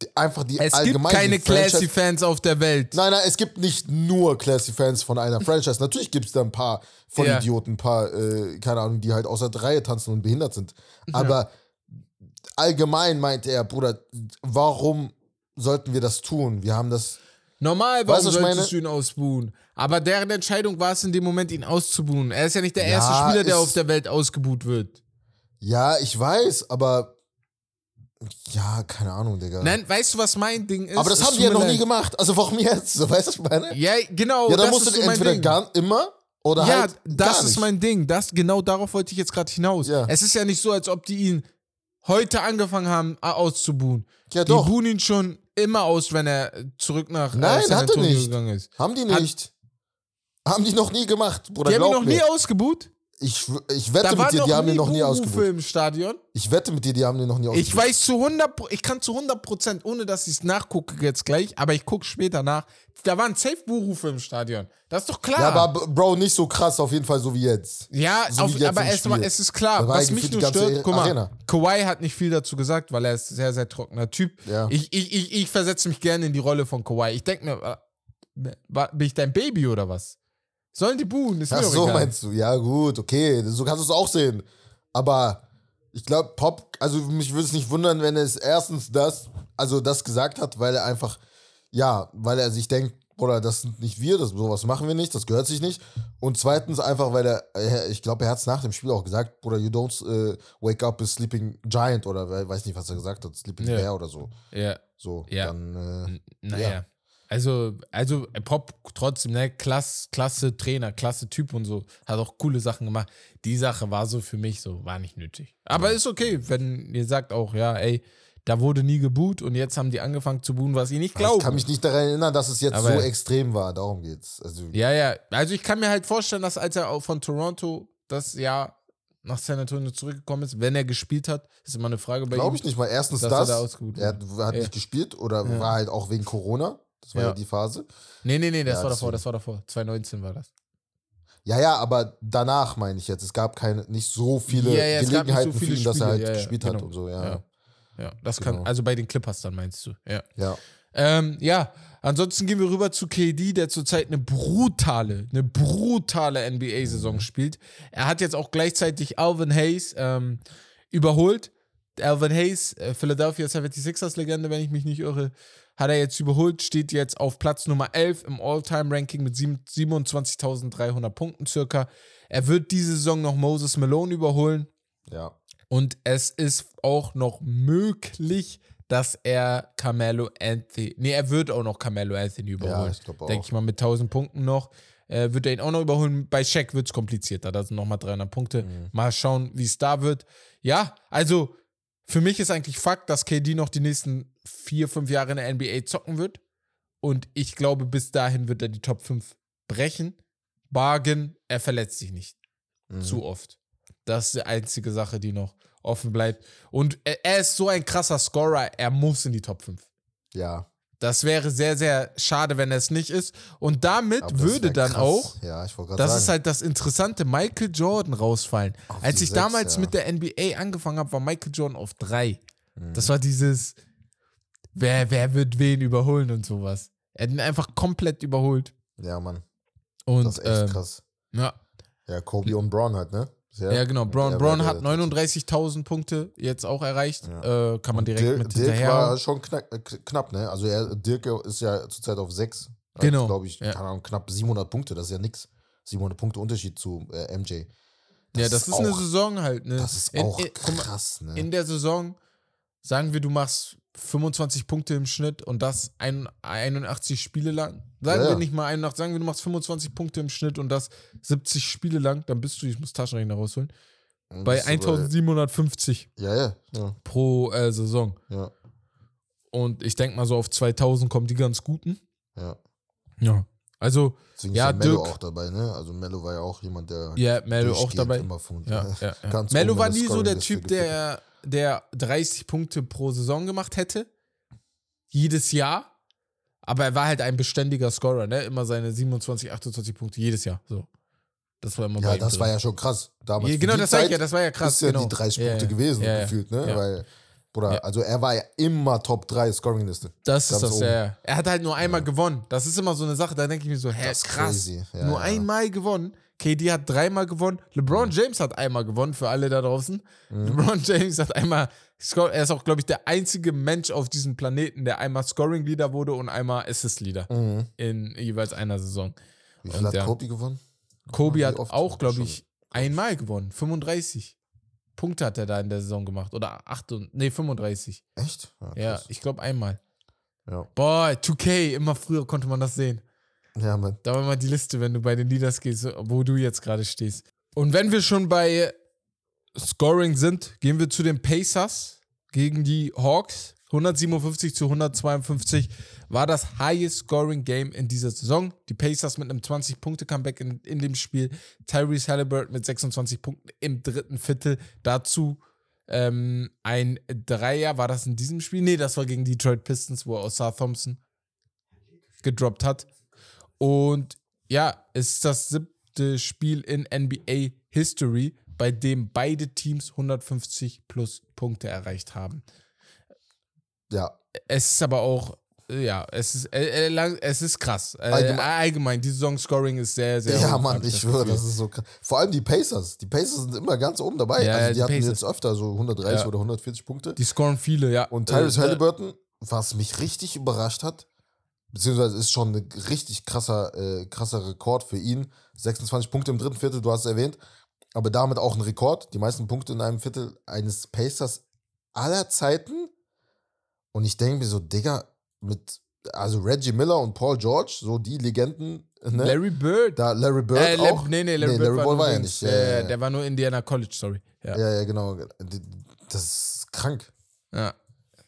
Die, einfach die Es gibt allgemein keine Classy-Fans auf der Welt. Nein, nein, es gibt nicht nur Classy-Fans von einer Franchise. Natürlich gibt es da ein paar von Ja. Idioten, ein paar, äh, keine Ahnung, die halt außer der Reihe tanzen und behindert sind. Aber allgemein meinte er, Bruder, warum sollten wir das tun? Wir haben das. Normal, Weißt warum ich solltest du ihn ausbuhen? Aber deren Entscheidung war es in dem Moment, ihn auszubuhen. Er ist ja nicht der erste Ja, Spieler, der auf der Welt ausgebuht wird. Ja, ich weiß, aber. Ja, keine Ahnung, Digga. Nein, weißt du, was mein Ding ist? aber das Es haben die ja noch leid. nie gemacht. Also warum jetzt? So, weißt du, was ich meine? Ja, genau. Ja, dann das musst du so entweder Ding. gar immer oder ja, halt. das gar ist mein Ding. Das, genau darauf wollte ich jetzt gerade hinaus. Ja. Es ist ja nicht so, als ob die ihn heute angefangen haben äh, auszubuhen. Ja, die doch. buhen ihn schon immer aus, wenn er zurück nach äh, Nein, San hat er Antonio nicht. gegangen ist. Haben die Hat- nicht. Haben die noch nie gemacht, Bruder. Die haben ihn noch nie mir. ausgebuht. Ich, ich wette mit dir, die haben ihn noch nie ausgebucht. im Stadion. Ich wette mit dir, die haben den noch nie ausgebucht. Ich weiß zu 100, Pro- ich kann zu 100 Prozent, ohne dass ich es nachgucke jetzt gleich, aber ich gucke später nach. Da waren safe Buhrufe im Stadion. Das ist doch klar. Ja, aber Bro, nicht so krass, auf jeden Fall so wie jetzt. Ja, So auf, wie jetzt aber erstmal, es ist klar, was mich nur stört, guck mal, Arena. Kawhi hat nicht viel dazu gesagt, weil er ist ein sehr, sehr trockener Typ. Ja. Ich, ich, ich, ich versetze mich gerne in die Rolle von Kawhi. Ich denke mir, äh, bin ich dein Baby oder was? Sollen die buhen? Ist mir Ach doch so, egal. meinst du? Ja, gut, okay. So kannst du es auch sehen. Aber ich glaube, Pop, also mich würde es nicht wundern, wenn er es erstens das, also das gesagt hat, weil er einfach, ja, weil er sich denkt, Bruder, das sind nicht wir, das, sowas machen wir nicht, das gehört sich nicht. Und zweitens einfach, weil er, ich glaube, er hat es nach dem Spiel auch gesagt, Bruder, you don't äh, wake up a sleeping giant oder we- weiß nicht, was er gesagt hat, sleeping Ja. bear oder so. Ja, So, Ja. dann, äh, naja. Ja. Also, also äh, Pop trotzdem, ne, klasse, klasse Trainer, klasse Typ und so, hat auch coole Sachen gemacht. Die Sache war so für mich so, war nicht nötig. Aber ist okay, wenn ihr sagt auch, ja, ey, da wurde nie geboot und jetzt haben die angefangen zu buhen, was ich nicht ich glaube. kann mich nicht daran erinnern, dass es jetzt Aber- so extrem war, darum geht's. Also, Ja, ja. Also ich kann mir halt vorstellen, dass als er auch von Toronto das Jahr nach San Antonio zurückgekommen ist, wenn er gespielt hat, ist immer eine Frage bei ihm. Glaube ich nicht mal. Erstens dass er das. da er hat, hat Ja. nicht gespielt oder Ja. war halt auch wegen Corona. Das war ja, Ja. die Phase. Nee, nee, nee, das Ja, war davor, das war davor. 2019 war das. Ja, ja, aber danach meine ich jetzt. Es gab keine, nicht so viele Ja, ja, nicht so Gelegenheiten viele für ihn, dass er halt gespielt hat genau. und so, ja. Ja. Das Genau. kann, also bei den Clippers dann meinst du, ja. ja. Ähm, ja, ansonsten gehen wir rüber zu KD, der zurzeit eine brutale, eine brutale NBA-Saison spielt. Er hat jetzt auch gleichzeitig Alvin Hayes ähm, überholt. Alvin Hayes, äh, Philadelphia 76ers-Legende, wenn ich mich nicht irre, hat er jetzt überholt, steht jetzt auf Platz Nummer 11 im All-Time-Ranking mit sieben- 27.300 Punkten circa. Er wird diese Saison noch Moses Malone überholen. ja. Und es ist auch noch möglich, dass er Carmelo Anthony, nee, er wird auch noch Carmelo Anthony Ja, überholen. auch. Denke ich mal mit 1000 Punkten noch. Äh, wird er ihn auch noch überholen. Bei Shaq wird es komplizierter. Da sind nochmal 300 Punkte. Mhm. Mal schauen, wie es da wird. Ja, also für mich ist eigentlich Fakt, dass KD noch die nächsten vier, fünf Jahre in der NBA zocken wird. Und ich glaube, bis dahin wird er die Top 5 brechen. Bargain, er verletzt sich nicht Mhm. zu oft. Das ist die einzige Sache, die noch offen bleibt. Und er, ist so ein krasser Scorer, er muss in die Top 5. Ja. Das wäre sehr, sehr schade, wenn er es nicht ist. Und damit würde dann krass. auch, Ja, das sagen. ist halt das Interessante, Michael Jordan rausfallen. Auf Als ich sechs, damals ja. mit der NBA angefangen habe, war Michael Jordan auf drei. Mhm. Das war dieses, wer, wer wird wen überholen und sowas. Er hat ihn einfach komplett überholt. Ja, Mann. Und, Das ist echt ähm, krass. Ja, Ja, Kobe und Braun halt, ne? Sehr. ja, genau. Braun, Braun hat der- 39.000 Punkte jetzt auch erreicht. Ja. Äh, kann man direkt Dirk, mit Dirk hinterher. war schon knack, äh, knapp, ne? Also er, Dirk ist ja zurzeit auf 6. Genau, Glaube ich, ja. keine Ahnung, knapp 700 Punkte, das ist ja nix. 700 Punkte Unterschied zu äh, MJ. ja, das ist, eine auch- Saison halt. Ne? Das ist In- auch in- mal, krass, ne? in der Saison, sagen wir, du machst 25 Punkte im Schnitt und das ein, 81 Spiele lang. Sagen Ja, wir ja. nicht mal 81, sagen wir, du machst 25 Punkte im Schnitt und das 70 Spiele lang, dann bist du, ich muss Taschenrechner rausholen, bei bist du 1750 Ja, ja, ja, pro äh, Saison. ja, Und ich denke mal so auf 2000 kommen die ganz guten. ja. Ja. Also, Deswegen Ja, ist ja Mello Dirk- auch dabei, ne? Also Mello war ja auch jemand, der ja, Melo auch dabei. immer von, Ja, ja, ja. Melo oben war nie so der Typ, der, der 30 Punkte pro Saison gemacht hätte. Jedes Jahr. Aber er war halt ein beständiger Scorer, ne? Immer seine 27, 28 Punkte jedes Jahr. So. Das war immer Ja, das drin. war ja schon krass. Damals Ja, genau, das Zeit ja, das war ja krass. ist ja genau. die 30 Ja, Punkte ja. gewesen, gefühlt, ne? Weil, Bruder, also er war ja immer Top 3 Scoring-Liste. Das ist das, oben. ja. Er hat halt nur einmal gewonnen. Das ist immer so eine Sache, da denke ich mir so, hä, Das ist krass. crazy. Nur einmal gewonnen. KD hat dreimal gewonnen. LeBron James hat einmal gewonnen, für alle da draußen. Mhm. LeBron James hat einmal, er ist auch, glaube ich, der einzige Mensch auf diesem Planeten, der einmal Scoring-Leader wurde und einmal Assist-Leader Mhm. in jeweils einer Saison. Wie viel Und hat ja. Kobe gewonnen? Kobe hat auch, glaube ich, einmal gewonnen. 35 Punkte hat er da in der Saison gemacht. Oder 8, und- nee, 35. Echt? Ja, krass. ich glaube einmal. Ja. Boah, 2K, immer früher konnte man das sehen. Ja, Mann. Da mal die Liste, wenn du bei den Leaders gehst, wo du jetzt gerade stehst. Und wenn wir schon bei Scoring sind, gehen wir zu den Pacers gegen die Hawks. 157 zu 152 war das highest scoring Game in dieser Saison. Die Pacers mit einem 20-Punkte-Comeback in, in dem Spiel. Tyrese Halliburton mit 26 Punkten im dritten Viertel. Dazu ähm, ein Dreier. War das in diesem Spiel? Nee, das war gegen Detroit Pistons, wo Osar Thompson gedroppt hat. Und ja, es ist das siebte Spiel in NBA History, bei dem beide Teams 150 plus Punkte erreicht haben. Ja, Es ist aber auch, ja, es ist, äh, äh, es ist krass. Äh, Allgemein- allgemein, die Saison-Scoring ist sehr, sehr ja hoch, Mann, ich schwöre, Gefühl. das ist so krass. Vor allem die Pacers. Die Pacers sind immer ganz oben dabei. Ja, also die, die hatten Pacers. jetzt öfter so 130 Ja. oder 140 Punkte. Die scoren viele, ja. Und Tyrese Äh, Halliburton, was mich richtig überrascht hat, beziehungsweise ist schon ein richtig krasser, äh, krasser Rekord für ihn. 26 Punkte im dritten Viertel, du hast es erwähnt. Aber damit auch ein Rekord. Die meisten Punkte in einem Viertel eines Pacers aller Zeiten. Und ich denke mir so, Digga, mit, also Reggie Miller und Paul George, so die Legenden, ne? Larry Bird. da Larry Bird äh, auch. Nee, nee, Larry, Nee, Bird Larry war, Bird nur war ja nicht, Äh, ja, ja, ja. Der war nur Indiana College, sorry. Ja. Ja, ja, genau. Das ist krank. Ja.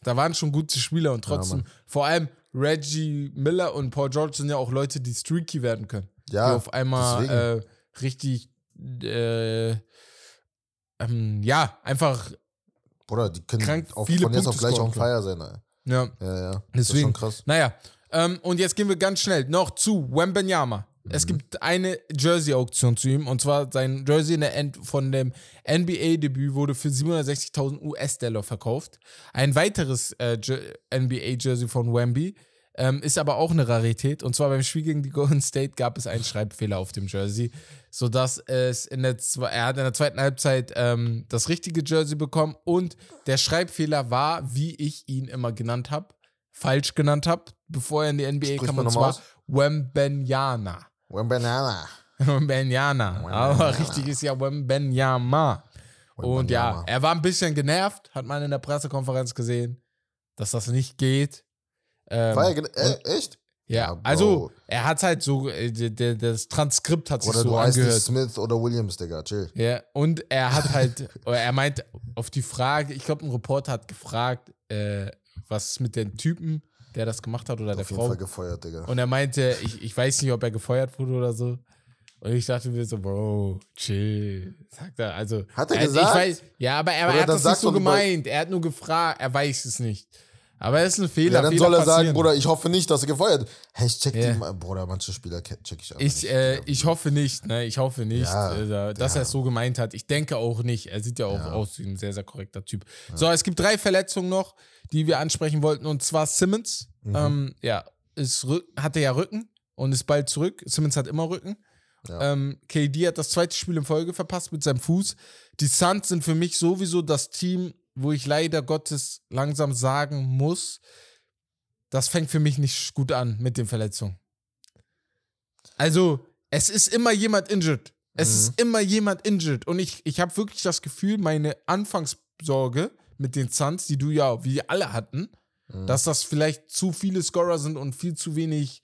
Da waren schon gute Spieler und trotzdem, vor allem Reggie Miller und Paul George sind ja auch Leute, die streaky werden können. Ja, die auf einmal deswegen. äh, richtig, äh, ähm, ja, einfach, Bruder, die können auf, viele von jetzt auf Punkte gleich scoren on fire sein. Ey. ja. Ja, ja. Das ist Deswegen, schon krass. naja. Ähm, und jetzt gehen wir ganz schnell noch zu Wembenyama. Es gibt eine Jersey-Auktion zu ihm und zwar sein Jersey in der End von dem NBA-Debüt wurde für 760.000 US-Dollar verkauft. Ein weiteres äh, Je- NBA-Jersey von Wemby ähm, ist aber auch eine Rarität und zwar beim Spiel gegen die Golden State gab es einen Schreibfehler auf dem Jersey, sodass es in der, er hat in der zweiten Halbzeit ähm, das richtige Jersey bekommen und der Schreibfehler war, wie ich ihn immer genannt habe, falsch genannt habe, bevor er in die NBA Sprich kam und zwar Wembenyana. Wembanana. Wembenyana. Aber richtig ist ja Wembenyama. Und ja, er war ein bisschen genervt, hat man in der Pressekonferenz gesehen, dass das nicht geht. Ähm, War gen- äh, echt? ja, Ja, also er hat halt so, äh, das Transkript hat sich Oder so du heißt angehört. Smith oder Williams, Digga, chill. Ja, und er hat halt, er meint auf die Frage, ich glaube, ein Reporter hat gefragt, äh, was ist mit dem Typen, der das gemacht hat oder der Auf jeden Frau. Fall gefeuert, Digga. Und er meinte, ich, ich weiß nicht, ob er gefeuert wurde oder so. Und ich dachte mir so, Bro, chill. Sagt er, also. Hat er ich gesagt? weiß, ja, aber er, er hat dann das nicht so gemeint. Er hat nur gefragt, er weiß es nicht. Aber es ist ein Fehler. Ja, dann Fehler soll er sagen, passieren. Bruder, ich hoffe nicht, dass er gefeuert wird. Hey, ich check Ja. die mal. Bruder, manche Spieler check ich Ich, nicht. äh, ich hoffe nicht, ne? Ich hoffe nicht, Ja, äh, dass ja. er es so gemeint hat. Ich denke auch nicht. Er sieht ja auch Ja. aus wie ein sehr, sehr korrekter Typ. So, es gibt drei Verletzungen noch, die wir ansprechen wollten. Und zwar Simmons. Mhm. Ähm, ja, ist, hatte ja Rücken und ist bald zurück. Simmons hat immer Rücken. Ja. Ähm, KD hat das zweite Spiel in Folge verpasst mit seinem Fuß. Die Suns sind für mich sowieso das Team, wo ich leider Gottes langsam sagen muss, das fängt für mich nicht gut an mit den Verletzungen. Also, es ist immer jemand injured. Es Mhm. ist immer jemand injured. Und ich, ich habe wirklich das Gefühl, meine Anfangssorge mit den Suns, die du ja, wie alle hatten, Mhm. dass das vielleicht zu viele Scorer sind und viel zu wenig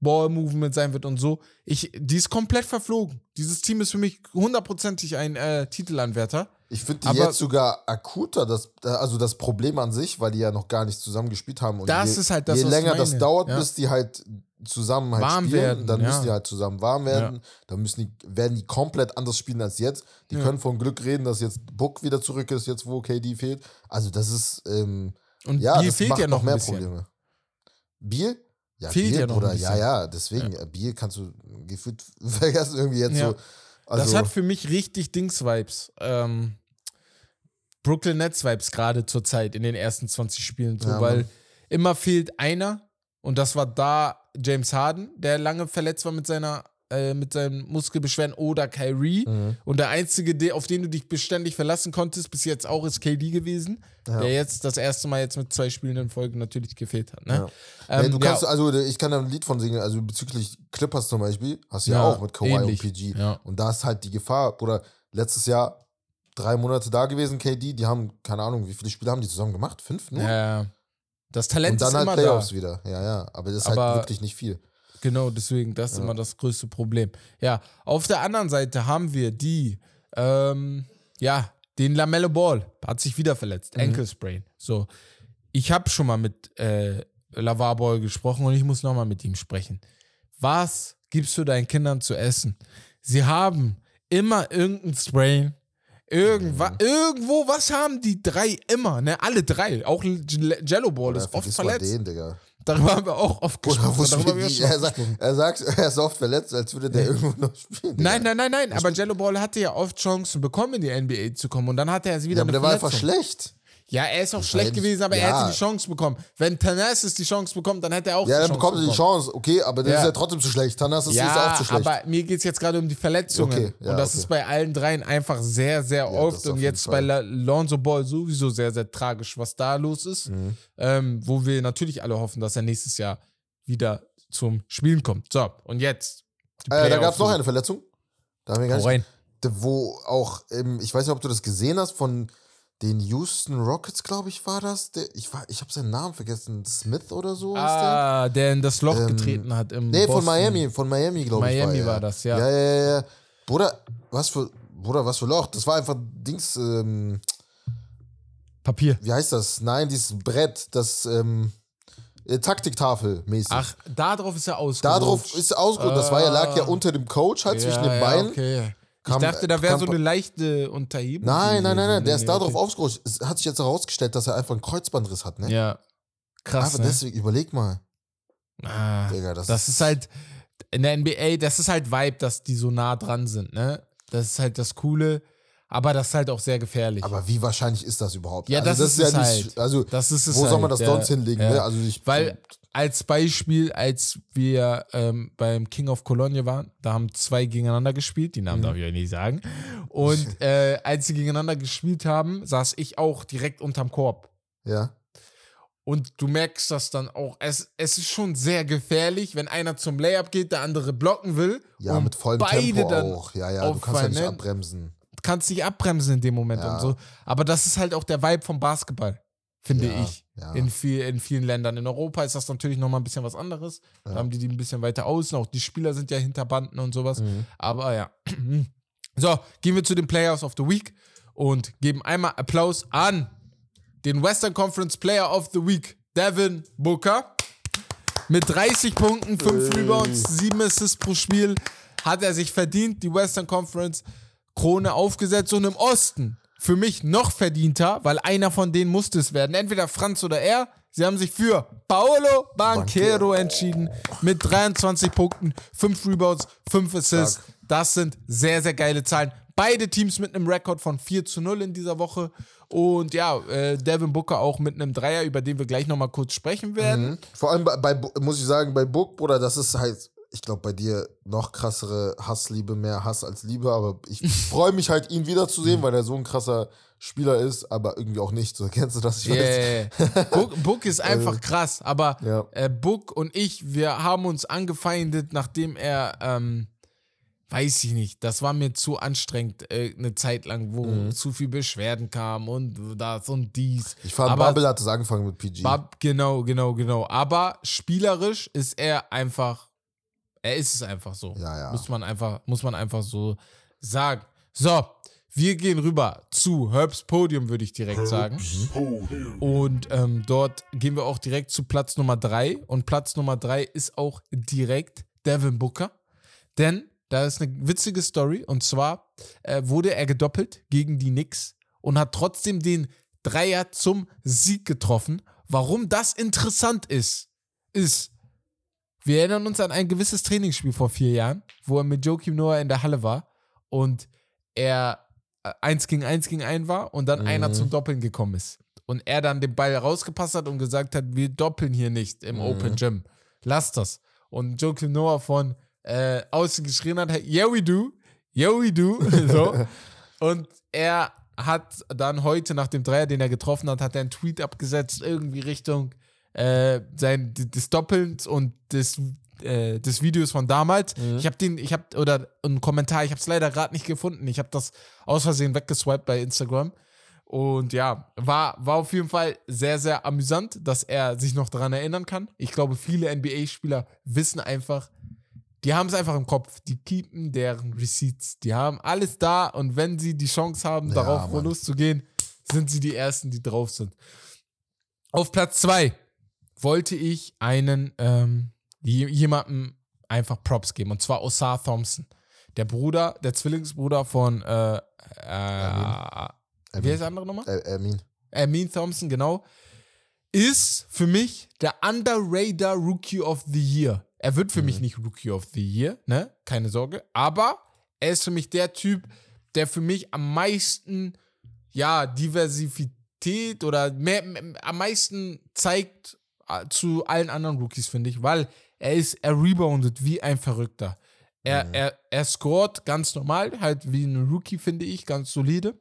Ball-Movement sein wird und so. Ich, die ist komplett verflogen. Dieses Team ist für mich hundertprozentig ein äh, Titelanwärter. Ich finde die aber- jetzt sogar akuter, das, also das Problem an sich, weil die ja noch gar nicht zusammen gespielt haben. Und Das je, ist halt das, je länger das dauert, Ja. bis die halt zusammen halt Warm spielen, werden, dann ja. müssen die halt zusammen warm werden. Dann müssen die, werden die komplett anders spielen als jetzt. Die Ja. können von Glück reden, dass jetzt Book wieder zurück ist, jetzt wo KD fehlt. Also das ist, ähm, Und ja, Biel das fehlt macht ja noch mehr ein bisschen. Probleme. Biel? Ja, Fehlt Biel, ja noch ein Bruder, ja, ja, deswegen, Biel kannst du gefühlt vergessen irgendwie jetzt Ja. so. Also, das hat für mich richtig Dings-Vibes. Ähm, Brooklyn Nets-Vibes gerade zur Zeit in den ersten 20 Spielen. So, Ja, weil immer fehlt einer. Und das war da James Harden, der lange verletzt war mit seiner äh, mit seinen Muskelbeschwerden oder Kyrie. Mhm. Und der einzige, der, auf den du dich beständig verlassen konntest, bis jetzt auch, ist KD gewesen, Ja. der jetzt das erste Mal jetzt mit zwei Spielen in Folge natürlich gefehlt hat. Ne? Ja. Ähm, du kannst, ja, also ich kann da ein Lied von singen, also bezüglich Clippers zum Beispiel, hast du ja, auch mit Kawhi ähnlich. und PG. Und da ist halt die Gefahr, Bruder, letztes Jahr drei Monate da gewesen, KD, die haben, keine Ahnung, wie viele Spiele haben die zusammen gemacht? Fünf nur? ja, das Talent und dann ist halt immer Playoffs da. wieder. Ja, ja. Aber das ist Aber- halt wirklich nicht viel. Genau, deswegen, das ist Ja. immer das größte Problem. Ja, auf der anderen Seite haben wir die, ähm, ja, den Lamello Ball hat sich wieder verletzt, Mhm. Ankle Sprain. So, ich habe schon mal mit äh, Lavar Ball gesprochen und ich muss nochmal mit ihm sprechen. Was gibst du deinen Kindern zu essen? Sie haben immer irgendein Sprain. Irgendwa, Mhm. Irgendwo, was haben die drei immer? Ne, alle drei. Auch Jello Ball ist oft verletzt. den, Digga. Darüber haben wir auch oft Oder gesprochen. wo Darüber haben wir auch Er, sagt, er sagt, er ist oft verletzt, als würde der irgendwo noch spielen. Nein, nein, nein, nein. Aber Jello Ball hatte ja oft Chancen bekommen, in die NBA zu kommen. Und dann hatte er sie wieder Ja, aber der war einfach Verletzung. schlecht. Ja, er ist auch schlecht ja gewesen, aber er ja. hätte die Chance bekommen. Wenn Thanasis die Chance bekommt, dann hätte er auch Ja, die dann Chance bekommt er die bekommen. Chance, okay, aber der Ja. ist ja trotzdem zu schlecht. Tanas ist, Ja, ist auch zu schlecht. aber mir geht es jetzt gerade um die Verletzungen. Okay, ja, und das okay. ist bei allen dreien einfach sehr, sehr oft. Und jetzt Fall. bei La- Lonzo Ball sowieso sehr, sehr tragisch, was da los ist. Mhm. Ähm, wo wir natürlich alle hoffen, dass er nächstes Jahr wieder zum Spielen kommt. So, und jetzt. Äh, da gab es noch eine Verletzung. Da haben wir gar nicht, rein. wo auch, ähm, ich weiß nicht, ob du das gesehen hast, von den Houston Rockets, glaube ich, war das. Der, ich war, ich habe seinen Namen vergessen. Smith oder so ist der? Ah, der in das Loch Ähm, getreten hat im Nee, von Boston. Miami, von Miami, glaube ich. Miami war, war er. das, ja. Ja, ja, ja, ja. Bruder, was für, Bruder, was für Loch. Das war einfach Dings, ähm, Papier. wie heißt das? Nein, dieses Brett, das, ähm, äh, Taktiktafel mäßig. Ach, darauf ist er ausgerutscht. Darauf ist ausgerutscht. Das war ja, lag ja Ah. unter dem Coach, halt zwischen Ja, den ja, Beinen. Okay. Ich Kam- dachte, da wäre so eine leichte Unterhebung. Nein, nein, nein, nein, der ist da drauf okay. ausgerutscht. Es hat sich jetzt herausgestellt, dass er einfach einen Kreuzbandriss hat, ne? Ja. Krass. Einfach Ne? deswegen, überleg mal. Ah, Digga, das, das ist halt in der NBA, das ist halt Vibe, dass die so nah dran sind, ne? Das ist halt das Coole, aber das ist halt auch sehr gefährlich. Aber wie wahrscheinlich ist das überhaupt? Ja, das ist es halt. Also, das ist es wo halt, soll man das ja, sonst hinlegen, ja. ne? Also, ich, Weil als Beispiel, als wir ähm, beim King of Cologne waren, da haben zwei gegeneinander gespielt, die Mhm. Namen darf ich ja nicht sagen. Und äh, als sie gegeneinander gespielt haben, saß ich auch direkt unterm Korb. ja. Und du merkst das dann auch. Es, es ist schon sehr gefährlich, wenn einer zum Layup geht, der andere blocken will. Ja, mit vollem beide Tempo dann auch. Ja, ja, du kannst ja nicht ne? abbremsen. Kannst dich abbremsen in dem Moment Ja. und so. Aber das ist halt auch der Vibe vom Basketball. finde Ja, ich. ja. In, viel, in vielen Ländern. In Europa ist das natürlich nochmal ein bisschen was anderes. Da haben die die ein bisschen weiter außen. Auch die Spieler sind ja hinter Banden und sowas. Mhm. Aber ja. So, gehen wir zu den Players of the Week und geben einmal Applaus an den Western Conference Player of the Week, Devin Booker. Mit 30 Punkten, 5 Ey. Rebounds, 7 Assists pro Spiel hat er sich verdient, die Western Conference Krone aufgesetzt und im Osten für mich noch verdienter, weil einer von denen musste es werden. Entweder Franz oder er. Sie haben sich für Paolo Banquero entschieden mit 23 Punkten, 5 Rebounds, 5 Assists. Das sind sehr, sehr geile Zahlen. Beide Teams mit einem Rekord von 4 zu 0 in dieser Woche. Und ja, äh, Devin Booker auch mit einem Dreier, über den wir gleich nochmal kurz sprechen werden. Mhm. Vor allem bei, bei, muss ich sagen, bei Book, Bruder, das ist halt, ich glaube, bei dir noch krassere Hassliebe, mehr Hass als Liebe, aber ich freue mich halt, ihn Mhm. wiederzusehen, weil er so ein krasser Spieler ist, aber irgendwie auch nicht. So kennst du das? Ich. Yeah. Book, Book ist einfach krass, aber Ja. äh, Book und ich, wir haben uns angefeindet, nachdem er, ähm, weiß ich nicht, das war mir zu anstrengend, äh, eine Zeit lang, wo Mhm. zu viel Beschwerden kamen und das und dies. Ich fand, Aber- Bubble hat es angefangen mit PG. Bab, genau, genau, genau. Aber spielerisch ist er einfach, er ist es einfach so. Ja, ja. Muss man einfach, muss man einfach so sagen. So, wir gehen rüber zu Herbs Podium, würde ich direkt sagen. Und ähm, dort gehen wir auch direkt zu Platz Nummer 3. Und Platz Nummer 3 ist auch direkt Devin Booker. Denn da ist eine witzige Story. Und zwar äh, wurde er gedoppelt gegen die Knicks und hat trotzdem den Dreier zum Sieg getroffen. Warum das interessant ist, ist, wir erinnern uns an ein gewisses Trainingsspiel vor vier Jahren, wo er mit Joakim Noah in der Halle war und er äh, eins gegen eins gegen ein war und dann einer zum Doppeln gekommen ist. Und er dann den Ball rausgepasst hat und gesagt hat, wir doppeln hier nicht im Open Gym. Lass das. Und Joakim Noah von äh, außen geschrien hat, yeah we do, yeah we do. so. Und er hat dann heute nach dem Dreier, den er getroffen hat, hat er einen Tweet abgesetzt, irgendwie Richtung äh, sein, des Doppelns und des, äh, des Videos von damals. Ich habe den, ich habe, oder einen Kommentar, ich habe es leider gerade nicht gefunden. Ich habe das aus Versehen weggeswiped bei Instagram. Und ja, war, war auf jeden Fall sehr, sehr amüsant, dass er sich noch daran erinnern kann. Ich glaube, viele NBA-Spieler wissen einfach, die haben es einfach im Kopf. Die keepen deren Receipts. Die haben alles da und wenn sie die Chance haben, Ja, darauf Mann. loszugehen, sind sie die Ersten, die drauf sind. Auf Platz zwei wollte ich einen ähm, je- jemandem einfach Props geben und zwar Osar Thompson. Der Bruder, der Zwillingsbruder von äh, äh, wie heißt der andere nochmal? Äh, Ermin. Amin Thompson, genau, ist für mich der underrated Rookie of the Year. Er wird für mich nicht Rookie of the Year, ne? Keine Sorge. Aber er ist für mich der Typ, der für mich am meisten, ja, Diversität oder mehr, mehr, am meisten zeigt zu allen anderen Rookies, finde ich, weil er ist, er reboundet wie ein Verrückter. Er, er, er scoret ganz normal, halt wie ein Rookie, finde ich, ganz solide.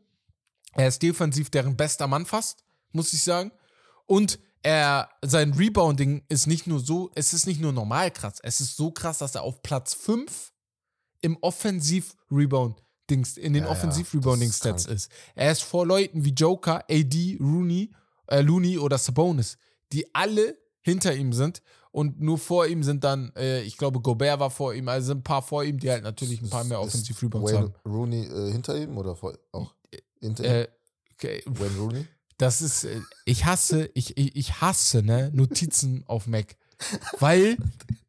Er ist defensiv deren bester Mann fast, muss ich sagen. Und er, sein Rebounding ist nicht nur so, es ist nicht nur normal krass, es ist so krass, dass er auf Platz 5 im Offensiv-Rebound-Dings, in den Ja, ja, Offensiv-Rebounding-Stats das ist. Er ist vor Leuten wie Joker, AD, Rooney, äh, Looney oder Sabonis, die alle hinter ihm sind. Und nur vor ihm sind dann, äh, ich glaube, Gobert war vor ihm, also sind ein paar vor ihm, die halt natürlich ein paar mehr Ist Offensiv-Rebounds haben. Wayne Rooney äh, hinter ihm oder vor, auch hinter ihm? Äh, okay, Wayne Rooney? Das ist, äh, ich hasse, ich, ich, ich hasse, ne, Notizen auf Mac. Weil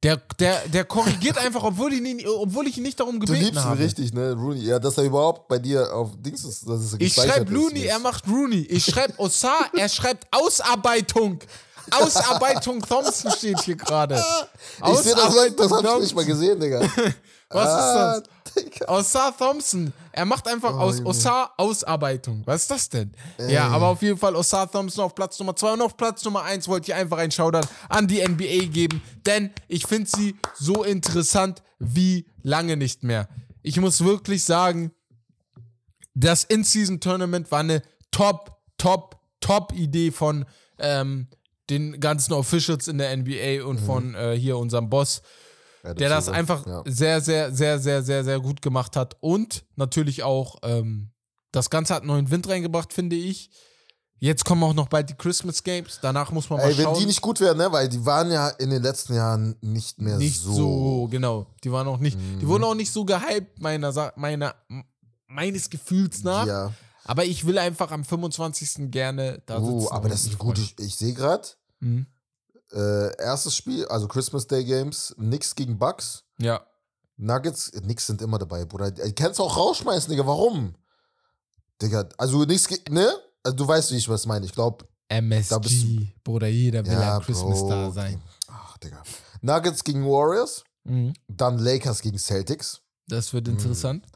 der, der, der korrigiert einfach, obwohl ich ihn, obwohl ich ihn nicht darum Du gebeten liebst ihn habe. richtig, ne? Rooney. Ja, dass er überhaupt bei dir auf Dings ist, dass es Ich schreibe ist, Looney, ist- er macht Rooney. Ich schreibe Osar, er schreibt Ausarbeitung. Ausarbeitung Thompson steht hier gerade. Ich sehe das, nicht, das hab ich nicht mal gesehen, Digga. Was Ah, ist das? Digga. Osar Thompson. Er macht einfach aus Junge. Osar Ausarbeitung. Was ist das denn? Ja, aber auf jeden Fall Osar Thompson auf Platz Nummer 2 und auf Platz Nummer 1 wollte ich einfach einen Shoutout an die NBA geben, denn ich finde sie so interessant wie lange nicht mehr. Ich muss wirklich sagen, das In-Season-Tournament war eine top, top, top Idee von ähm, den ganzen Officials in der NBA und von äh, hier unserem Boss Ja, der das ist so. einfach Ja. sehr, sehr, sehr, sehr, sehr, sehr gut gemacht hat. Und natürlich auch, ähm, das Ganze hat neuen Wind reingebracht, finde ich. Jetzt kommen auch noch bald die Christmas Games. Danach muss man mal Ey, wenn schauen. die nicht gut wären, ne? Weil die waren ja in den letzten Jahren nicht mehr nicht so. so. genau. Die waren auch nicht, die Mhm. wurden auch nicht so gehypt, meiner, meiner, meines Gefühls nach. Ja. Aber ich will einfach am 25. gerne da sitzen. Oh, aber das ist mich gut. freuen. Ich, ich sehe gerade, Mhm. äh, erstes Spiel, also Christmas Day Games, Nix gegen Bucks. Ja. Nuggets, Nix sind immer dabei, Bruder. Die kannst du auch rausschmeißen, Digga. Warum? Digga, also nichts, ge- ne? Also, du weißt, wie ich was meine. Ich glaube, MSG. Bruder, jeder will ja, ein Christmas Bro. Star sein. Ach, Digga. Nuggets gegen Warriors, Mhm. dann Lakers gegen Celtics, Das Mhm. wird interessant.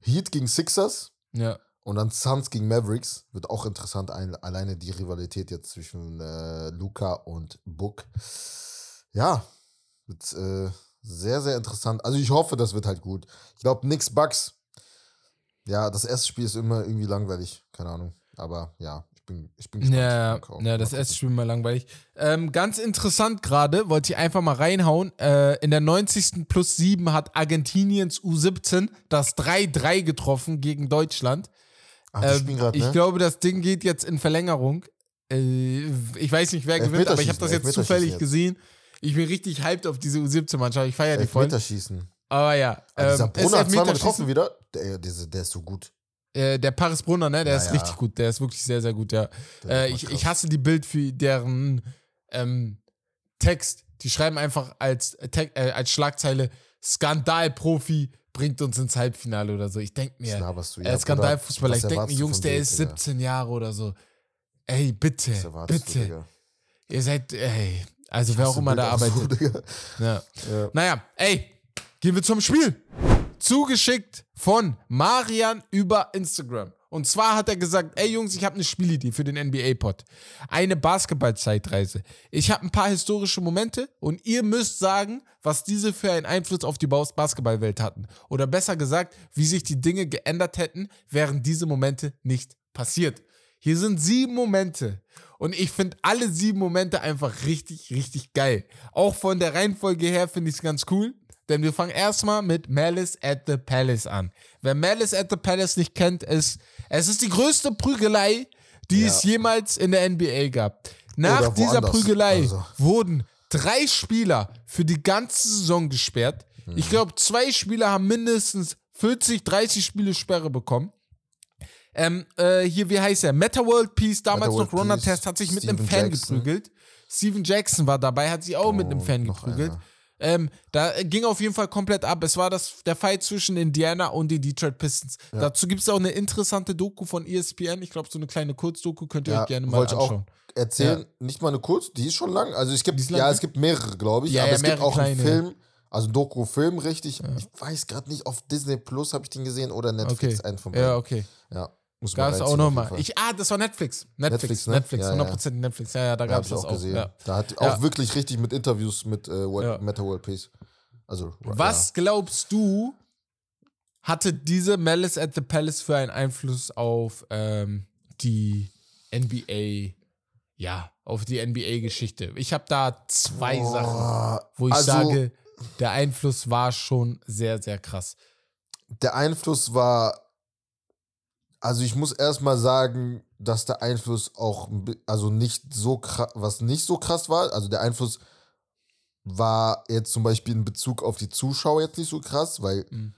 Heat gegen Sixers Ja. Und dann Suns gegen Mavericks. Wird auch interessant, ein, alleine die Rivalität jetzt zwischen äh, Luca und Book. Ja, wird äh, sehr, sehr interessant. Also ich hoffe, das wird halt gut. Ich glaube, nix Bucks. Ja, das erste Spiel ist immer irgendwie langweilig. Keine Ahnung. Aber ja, ich bin, ich bin gespannt. Ja, ja, das erste. Spiel mal langweilig. Ähm, ganz interessant gerade, wollte ich einfach mal reinhauen. Äh, in der 90. plus 7 hat Argentiniens U17 das 3-3 getroffen gegen Deutschland. Ach, Ähm, grad, ich ne? glaube, das Ding geht jetzt in Verlängerung. Äh, ich weiß nicht, wer gewinnt, aber ich habe das jetzt zufällig jetzt. gesehen. Ich bin richtig hyped auf diese U17-Mannschaft. Ich feiere die voll. Elfmeterschießen. Aber ja. Ah, dieser ähm, Brunner hat zweimal getroffen wieder. Der, der, der ist so gut. Äh, der Paris Brunner, ne? Der Ja, ist ja. richtig gut. Der ist wirklich sehr, sehr gut, ja. Äh, ich, ich hasse die Bild für deren ähm, Text. Die schreiben einfach als, äh, als Schlagzeile Skandalprofi bringt uns ins Halbfinale oder so. Ich denke mir, du? äh, Ja, Skandalfußballer, ich denke mir, du Jungs, der ist Digga? 17 Jahre oder so. Ey, bitte, du, bitte. Digga? Ihr seid, ey, also Ich wer auch immer da so, arbeitet. Digga. Ja. Ja. Naja, ey, gehen wir zum Spiel. Zugeschickt von Marian über Instagram. Und zwar hat er gesagt, ey Jungs, ich habe eine Spielidee für den NBA-Pod. Eine Basketball-Zeitreise. Ich habe ein paar historische Momente und ihr müsst sagen, was diese für einen Einfluss auf die Basketballwelt hatten. Oder besser gesagt, wie sich die Dinge geändert hätten, wären diese Momente nicht passiert. Hier sind sieben Momente. Und ich finde alle sieben Momente einfach richtig, richtig geil. Auch von der Reihenfolge her finde ich es ganz cool. Denn wir fangen erstmal mit Malice at the Palace an. Wer Malice at the Palace nicht kennt, ist, es ist die größte Prügelei, die Ja. es jemals in der NBA gab. Nach dieser woanders. Prügelei Also. wurden drei Spieler für die ganze Saison gesperrt. Mhm. Ich glaube, zwei Spieler haben mindestens 40, 30 Spiele Sperre bekommen. Ähm, äh, hier, wie heißt er? Meta World Peace, damals World noch Ronald Test, hat sich mit einem Steven Fan Jackson. geprügelt. Steven Jackson war dabei, hat sich auch mit einem Oh, Fan geprügelt. einer. Ähm, da ging auf jeden Fall komplett ab. Es war das, der Fight zwischen Indiana und den Detroit Pistons. Dazu gibt es auch eine interessante Doku von ESPN. Ich glaube, so eine kleine Kurzdoku könnt ihr Ja, euch gerne mal anschauen. auch erzählen. Nicht mal eine kurz, die ist schon lang. Also es gibt, ist lang, ja, ne? es gibt mehrere, glaube ich. Ja, aber ja, es gibt mehrere auch einen kleine. Film, also einen Doku-Film, richtig. Ich weiß gerade nicht, auf Disney Plus habe ich den gesehen oder Netflix, Okay. einen von beiden. Ja, okay. Ja, muss Gab es reinziehen auch nochmal. ah, das war Netflix. Netflix, Netflix, ne? Netflix, Ja, ja. 100% Netflix. Ja, ja, da Ja, gab es das auch gesehen. Ja. Da hat Ja. auch wirklich richtig mit Interviews mit äh, World, Ja. Meta World Peace. Also, Was glaubst du, hatte diese Malice at the Palace für einen Einfluss auf ähm, die NBA, ja, auf die NBA-Geschichte? Ich habe da zwei Ja. Sachen, wo ich also, sage, der Einfluss war schon sehr, sehr krass. Der Einfluss war, also ich muss erstmal sagen, dass der Einfluss auch, also nicht so krass, was nicht so krass war, also der Einfluss war jetzt zum Beispiel in Bezug auf die Zuschauer jetzt nicht so krass, weil Mhm.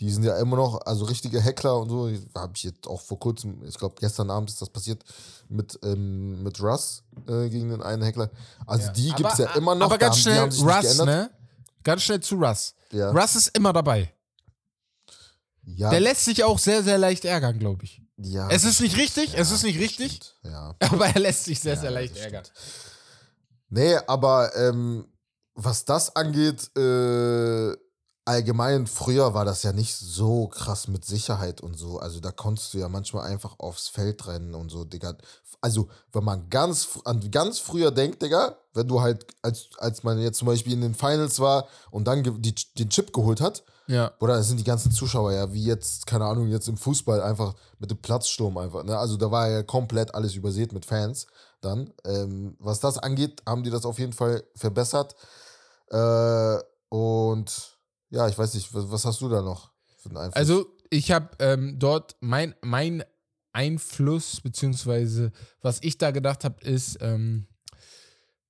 die sind ja immer noch, also richtige Hackler und so, habe ich jetzt auch vor kurzem, ich glaube gestern Abend ist das passiert, mit, ähm, mit Russ äh, gegen den einen Hackler. Also die gibt es ja immer noch. Aber ganz schnell, Russ, ne? Ganz schnell zu Russ. Ja. Russ ist immer dabei. Ja, Der lässt sich auch sehr, sehr leicht ärgern, glaube ich. ja, Es ist nicht richtig, Ja, es ist nicht richtig. Ja. aber er lässt sich sehr, Ja, sehr leicht ärgern. Nee, aber ähm, was das angeht, äh, allgemein früher war das ja nicht so krass mit Sicherheit und so. Also da konntest du ja manchmal einfach aufs Feld rennen und so, Digga. Also, wenn man ganz an ganz früher denkt, Digga, wenn du halt, als, als man jetzt zum Beispiel in den Finals war und dann den Chip geholt hat, Ja. oder das sind die ganzen Zuschauer ja, wie jetzt, keine Ahnung, jetzt im Fußball einfach mit dem Platzsturm einfach. Ne? Also da war ja komplett alles übersät mit Fans dann. Ähm, was das angeht, haben die das auf jeden Fall verbessert. Äh, und ja, ich weiß nicht, was, was hast du da noch für einen Einfluss? Also, ich habe ähm, dort mein, mein Einfluss, beziehungsweise was ich da gedacht habe, ist ähm,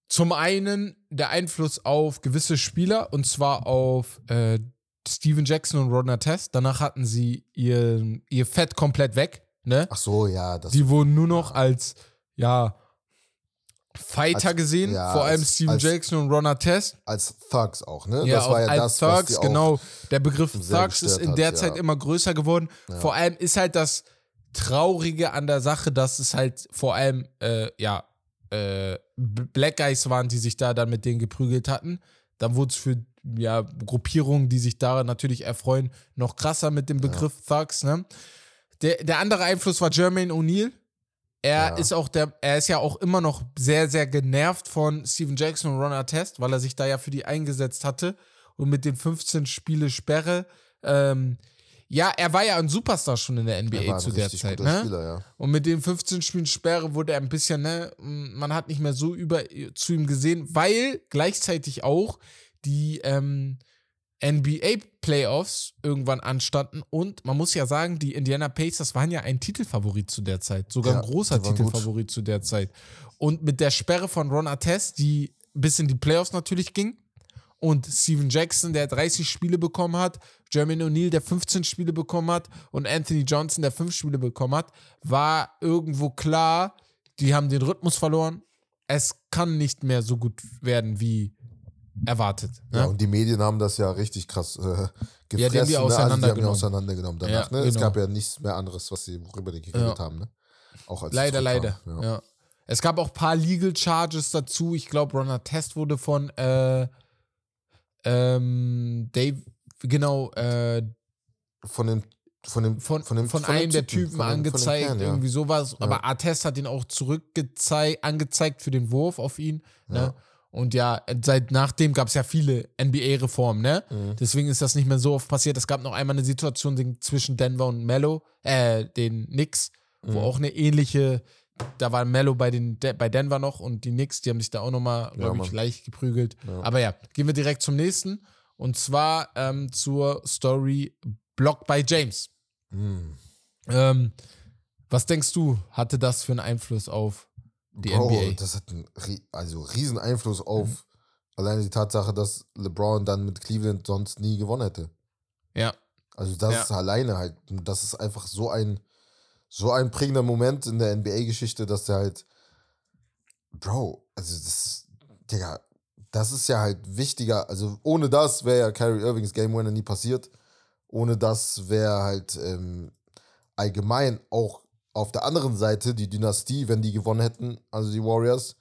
zum einen der Einfluss auf gewisse Spieler und zwar auf äh, Steven Jackson und Ron Test. Danach hatten sie ihr, ihr Fett komplett weg. Ne? Ach so, ja. Das Die wurden nur noch als, ja, Fighter Als- gesehen, ja, vor allem als- Steven als- Jackson und Ron Test. als Thugs auch, ne? Ja, das war ja als das, Thugs, genau. Der Begriff Thugs ist in hat, der ja. Zeit immer größer geworden. Ja. Vor allem ist halt das Traurige an der Sache, dass es halt vor allem, äh, ja, äh, Black Guys waren, die sich da dann mit denen geprügelt hatten. Dann wurde es für ja, Gruppierungen, die sich daran natürlich erfreuen, noch krasser mit dem Begriff Thugs. Ne? Der, der andere Einfluss war Jermaine O'Neal. Er Ja. ist auch der, er ist ja auch immer noch sehr, sehr genervt von Steven Jackson und Ron Artest, weil er sich da ja für die eingesetzt hatte und mit den 15 Spiele Sperre. Ähm, ja, er war ja ein Superstar schon in der er NBA zu der Zeit, ne? Spieler, ja. Und mit den 15 Spielen Sperre wurde er ein bisschen, ne, man hat nicht mehr so über zu ihm gesehen, weil gleichzeitig auch die ähm, NBA Playoffs irgendwann anstanden und man muss ja sagen, die Indiana Pacers waren ja ein Titelfavorit zu der Zeit, sogar Ja, ein großer waren gut. Titelfavorit zu der Zeit. Und mit der Sperre von Ron Artest, die bis in die Playoffs natürlich ging, und Steven Jackson, der 30 Spiele bekommen hat, Jermaine O'Neal, der 15 Spiele bekommen hat und Anthony Johnson, der 5 Spiele bekommen hat, war irgendwo klar, die haben den Rhythmus verloren. Es kann nicht mehr so gut werden wie erwartet. Ne? Ja, und die Medien haben das ja richtig krass äh, gefressen. Ja, die haben die ne? Also auseinandergenommen. die auseinandergenommen danach. Ja, ne? Es genau. gab ja nichts mehr anderes, was sie, worüber die geredet Ja. haben. Ne? Auch als leider, leider. Ja. Ja. Es gab auch ein paar Legal Charges dazu. Ich glaube, Ron Test wurde von äh, ähm, Dave, genau, äh, Von dem von dem von, von, dem, von dem einem der Typen, Typen von von angezeigt, Kern, ja. irgendwie sowas. Aber Artest hat ihn auch zurückgezeigt, angezeigt für den Wurf auf ihn. Ne? Und ja, seit nachdem gab es ja viele NBA-Reformen, ne? Mhm. Deswegen ist das nicht mehr so oft passiert. Es gab noch einmal eine Situation zwischen Denver und Mello, äh, den Knicks, wo Mhm. auch eine ähnliche, da war Mello bei, den, De bei Denver noch und die Knicks, die haben sich da auch nochmal, Ja, glaube ich, leicht geprügelt. Ja. Aber ja, gehen wir direkt zum nächsten. Und zwar ähm, zur Story Block by James. Mhm. Ähm, was denkst du, hatte das für einen Einfluss auf die Bro, NBA? das hat einen also riesen Einfluss auf Mhm. alleine die Tatsache, dass LeBron dann mit Cleveland sonst nie gewonnen hätte. Ja, Also das Ja. ist alleine halt, das ist einfach so ein so ein prägender Moment in der NBA-Geschichte, dass der halt, Bro, also das, Digga, das ist ja halt wichtiger. Also ohne das wäre ja Kyrie Irvings Game Winner nie passiert. Ohne das wäre halt ähm, allgemein auch auf der anderen Seite die Dynastie, wenn die gewonnen hätten, also die Warriors,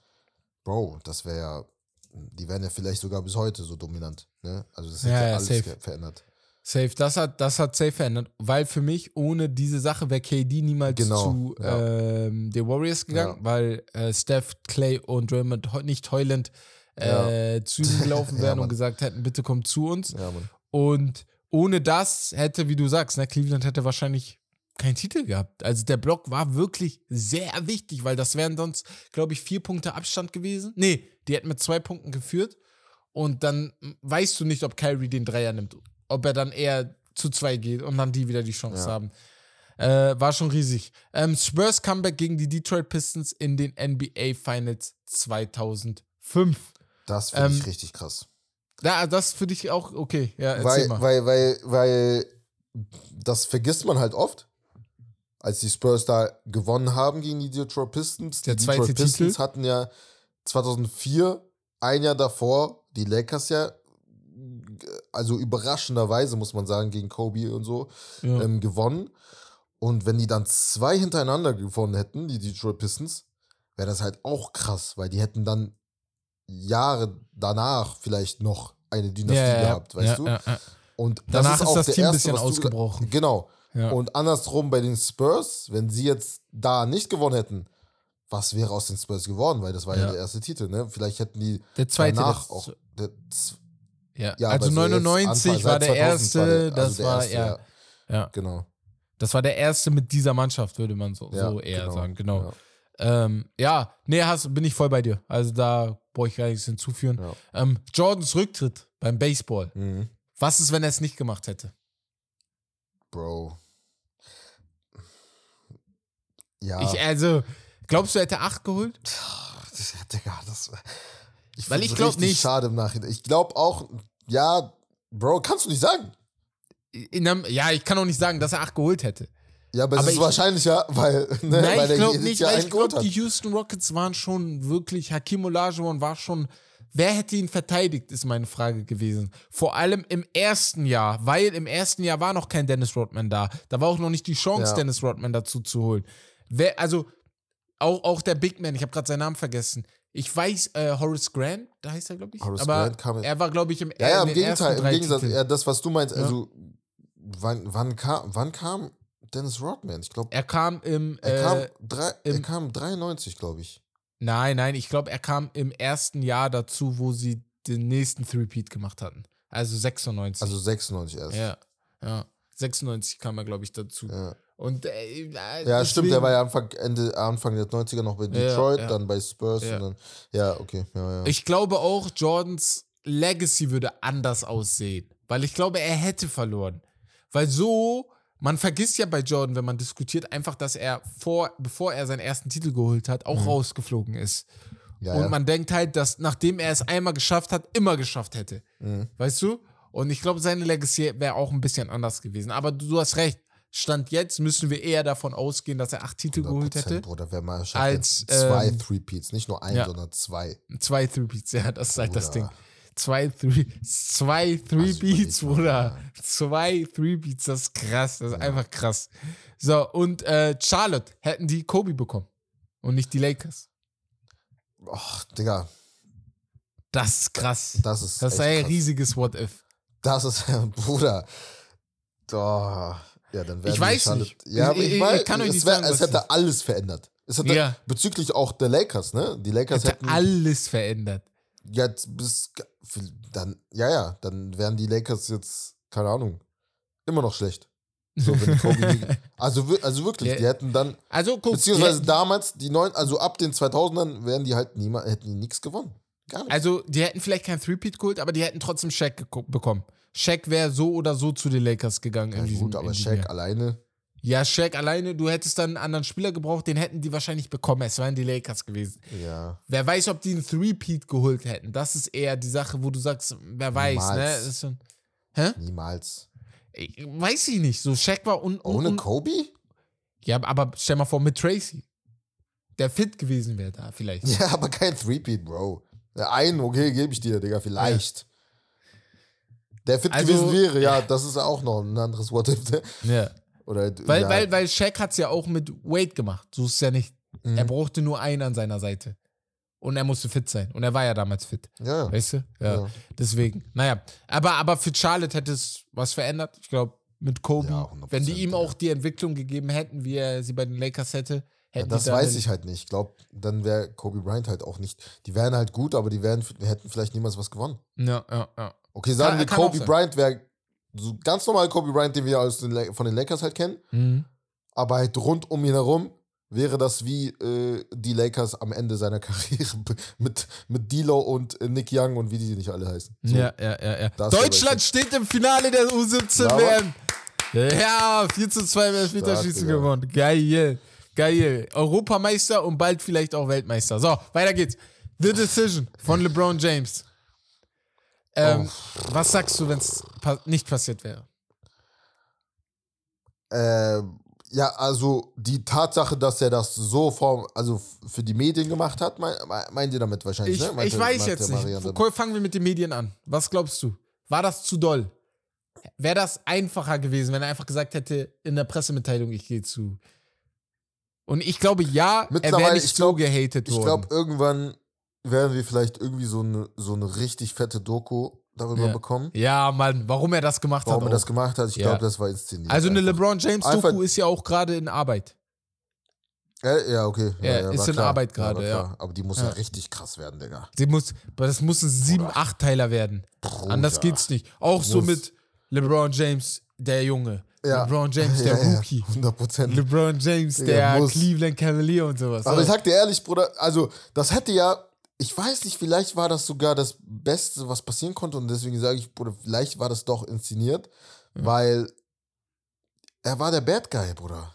Bro, das wäre ja, die wären ja vielleicht sogar bis heute so dominant. Ne? Also das hätte Ja, ja, ja, alles safe. verändert. safe. Das hat, das hat safe verändert. Weil für mich ohne diese Sache wäre KD niemals Genau, zu ja. ähm, den Warriors gegangen, weil äh, Steph, Clay und Draymond heu- nicht heulend äh, zu ihm gelaufen wären und gesagt hätten, bitte komm zu uns. Und ohne das hätte, wie du sagst, ne, Cleveland hätte wahrscheinlich keinen Titel gehabt. Also der Block war wirklich sehr wichtig, weil das wären sonst, glaube ich, vier Punkte Abstand gewesen. Nee, die hätten mit zwei Punkten geführt. Und dann weißt du nicht, ob Kyrie den Dreier nimmt. Ob er dann eher zu zwei geht und dann die wieder die Chance Ja. haben. Äh, war schon riesig. Ähm, Spurs Comeback gegen die Detroit Pistons in den NBA Finals 2005. Das finde Ähm, ich richtig krass. Ja, das für dich auch okay. Ja, Weil, mal. weil, weil, weil das vergisst man halt oft. Als die Spurs da gewonnen haben gegen die Detroit Pistons. Der die Detroit Pistons Titel. hatten ja 2004, ein Jahr davor, die Lakers ja, also überraschenderweise muss man sagen, gegen Kobe und so, ja. ähm, gewonnen. Und wenn die dann zwei hintereinander gewonnen hätten, die Detroit Pistons, wäre das halt auch krass, weil die hätten dann Jahre danach vielleicht noch eine Dynastie ja, ja, gehabt, weißt du? Und Danach ist auch das der Team ein erste, bisschen ausgebrochen. Genau. Ja. Und andersrum bei den Spurs, wenn sie jetzt da nicht gewonnen hätten, was wäre aus den Spurs geworden? Weil das war ja, Ja. der erste Titel, ne? Vielleicht hätten die Der zweite. danach auch. Der, ja. ja, also aber so jetzt 99 Anfang- war der 2000 erste, war der- also das der war erste, ja, ja. Genau. Das war der erste mit dieser Mannschaft, würde man so, so eher genau, sagen. Genau. Ja. Ähm, nee, hast, bin ich voll bei dir. Also da brauche ich gar nichts hinzufügen. Ähm, Jordans Rücktritt beim Baseball. Mhm. Was ist, wenn er es nicht gemacht hätte? Bro. Ja. Ich, also, glaubst du, er hätte 8 geholt? Das, Digga, das, ich Weil ich glaub richtig nicht. Schade im Nachhinein. Ich glaube auch, ja, Bro, kannst du nicht sagen. In einem, ja, ich kann auch nicht sagen, dass er 8 geholt hätte. Ja, aber, Aber es ist ich- wahrscheinlicher, weil, ne, Nein, weil ich glaube nicht, Jahr weil ich glaube, die Houston Rockets waren schon wirklich, Hakim Olajuwon war schon, wer hätte ihn verteidigt, ist meine Frage gewesen. Vor allem im ersten Jahr, weil im ersten Jahr war noch kein Dennis Rodman da. Da war auch noch nicht die Chance, Ja. Dennis Rodman dazu zu holen. Wer, also, auch, auch der Big Man, ich habe gerade seinen Namen vergessen. Ich weiß, äh, Horace Grant, da heißt er, glaube ich. Horace aber Grant kam- er war, glaube ich, im, Ja, ja, im Gegenteil, im drei Gegensatz, ja, das, was du meinst, Ja. also, wann, wann, kam, wann kam Dennis Rodman? Ich glaube, Er kam im. er, äh, kam drei, er im- kam 93, glaube ich. Nein, nein, ich glaube, er kam im ersten Jahr dazu, wo sie den nächsten Three-Peat gemacht hatten. Also 96. Also 96 erst. ja, ja. 96 kam er, glaube ich, dazu. Ja. Und äh, äh, Ja, stimmt, der war ja Anfang, Ende, Anfang der 90er noch bei Ja, Detroit, ja. dann bei Spurs Ja. und dann. Ja, okay. Ja, ja. Ich glaube auch, Jordans Legacy würde anders aussehen. Weil ich glaube, er hätte verloren. Weil so, man vergisst ja bei Jordan, wenn man diskutiert, einfach, dass er vor, bevor er seinen ersten Titel geholt hat, auch rausgeflogen ist. Mhm. ja, Und ja. man denkt halt, dass nachdem er es einmal geschafft hat, immer geschafft hätte. Mhm. Weißt du? Und ich glaube, seine Legacy wäre auch ein bisschen anders gewesen. Aber du, du hast recht. Stand jetzt müssen wir eher davon ausgehen, dass er acht Titel geholt 100%, hätte. Bruder, mal schafft, Als, zwei ähm, Three-Peats, nicht nur ein, ja. sondern zwei. Zwei Three-Beats, ja, das ist halt das Ding. Bruder. Zwei, Three, zwei Three-Beats, überleg mal, Bruder. ja. Zwei Three-Beats, das ist krass. Das ist einfach krass. So, und äh, Charlotte hätten die Kobe bekommen. Und nicht die Lakers. Och, Digga, Das ist krass. das ist. Das ist ein krass. riesiges What-If. Das ist, Bruder. Oh, ja, dann Ich weiß Charlotte- nicht. Ja, aber Ich- ich, ich- weiß, kann euch es, nicht wär, sagen, es hätte alles verändert. Es hätte Ja. bezüglich auch der Lakers, ne? Die Lakers Hätte hätten alles verändert. jetzt bis dann, ja, ja, dann wären die Lakers jetzt, keine Ahnung, immer noch schlecht. So, also, also wirklich, Ja. die hätten dann, Also guck, beziehungsweise die, damals, die neun, also ab den 2000ern wären die halt niemand, hätten die nichts gewonnen. Gar nicht. also die hätten vielleicht kein Three-Peat geholt, aber die hätten trotzdem Shaq geko- bekommen. Shaq wäre so oder so zu den Lakers gegangen. ja, diesem, gut, aber Shaq Jahr. alleine, Ja, Shaq alleine, du hättest dann einen anderen Spieler gebraucht, den hätten die wahrscheinlich bekommen. Es wären die Lakers gewesen. ja. Wer weiß, ob die einen Three-Peat geholt hätten. Das ist eher die Sache, wo du sagst, wer weiß, ne? Niemals. Ist schon, hä? Niemals. Ich, weiß ich nicht. So, Shaq war un, un, Ohne un, Kobe? Ja, aber stell mal vor, mit Tracy. Der fit gewesen wäre da vielleicht. Ja, aber kein Threepeat, Bro. Ja, einen, okay, gebe ich dir, Digga, vielleicht. Der fit Also- gewesen wäre, ja, das ist auch noch ein anderes What if. ne? Ja. Oder, Weil, ja, weil, weil Shaq hat es ja auch mit Wade gemacht. So ist es ja nicht. Mhm. Er brauchte nur einen an seiner Seite. Und er musste fit sein. Und er war ja damals fit. ja. Weißt du? Ja. Ja. Deswegen. Naja. Aber, aber für Charlotte hätte es was verändert. Ich glaube, mit Kobe, Ja, 100%, wenn die ihm auch die Entwicklung gegeben hätten, wie er sie bei den Lakers hätte, Ja, das weiß ich halt nicht. Ich glaube, dann wäre Kobe Bryant halt auch nicht. Die wären halt gut, aber die wären, hätten vielleicht niemals was gewonnen. Ja, ja, ja. Okay, sagen wir, Kobe. Bryant wäre so ganz normal Kobe Bryant, den wir aus den, von den Lakers halt kennen. Mhm. Aber halt rund um ihn herum wäre das wie äh, die Lakers am Ende seiner Karriere mit, mit D'Lo und äh, Nick Young und wie die nicht alle heißen. So. Ja, ja, ja, ja. Deutschland steht im Finale der U17 Ja, WM. Ja, 4 zu 2 im Elfmeterschießen gewonnen. Geil. Geil. Europameister und bald vielleicht auch Weltmeister. So, weiter geht's. The Decision von LeBron James. Ähm, Was sagst du, wenn es pa nicht passiert wäre? Ähm, ja, also die Tatsache, dass er das so vor, also für die Medien gemacht hat, mein, mein- meint ihr damit wahrscheinlich, Ich, ne? Meint ich weiß jetzt nicht. Marianne? Wo- Fangen wir mit den Medien an. Was glaubst du? War das zu doll? Wäre das einfacher gewesen, wenn er einfach gesagt hätte in der Pressemitteilung, ich gehe zu. Und ich glaube, ja, er wäre nicht ich so glaub- gehatet Ich worden. glaube, irgendwann werden wir vielleicht irgendwie so eine, so eine richtig fette Doku darüber Ja. bekommen. ja, Mann, warum er das gemacht Warum hat. er das auch. gemacht hat, ich Ja. glaube, das war inszeniert. also eine einfach. LeBron James Einfach- Doku ist ja auch gerade in Arbeit. Ja, ja, okay. Ja, ist in klar. Arbeit gerade, klar. Aber die muss ja. Ja. richtig krass werden, Digga. Sie muss, aber das muss ein sieben, acht Teiler werden. Anders Bruder. geht's nicht. Auch so Muss. mit LeBron James, der Junge. Ja. LeBron James, der ja, ja, Rookie. 100 Prozent. LeBron James, Ja, der. Cleveland Cavalier und sowas. Aber So. ich sag dir ehrlich, Bruder, also das hätte ja, ich weiß nicht, vielleicht war das sogar das Beste, was passieren konnte und deswegen sage ich, Bruder, vielleicht war das doch inszeniert, weil er war der Bad Guy, Bruder.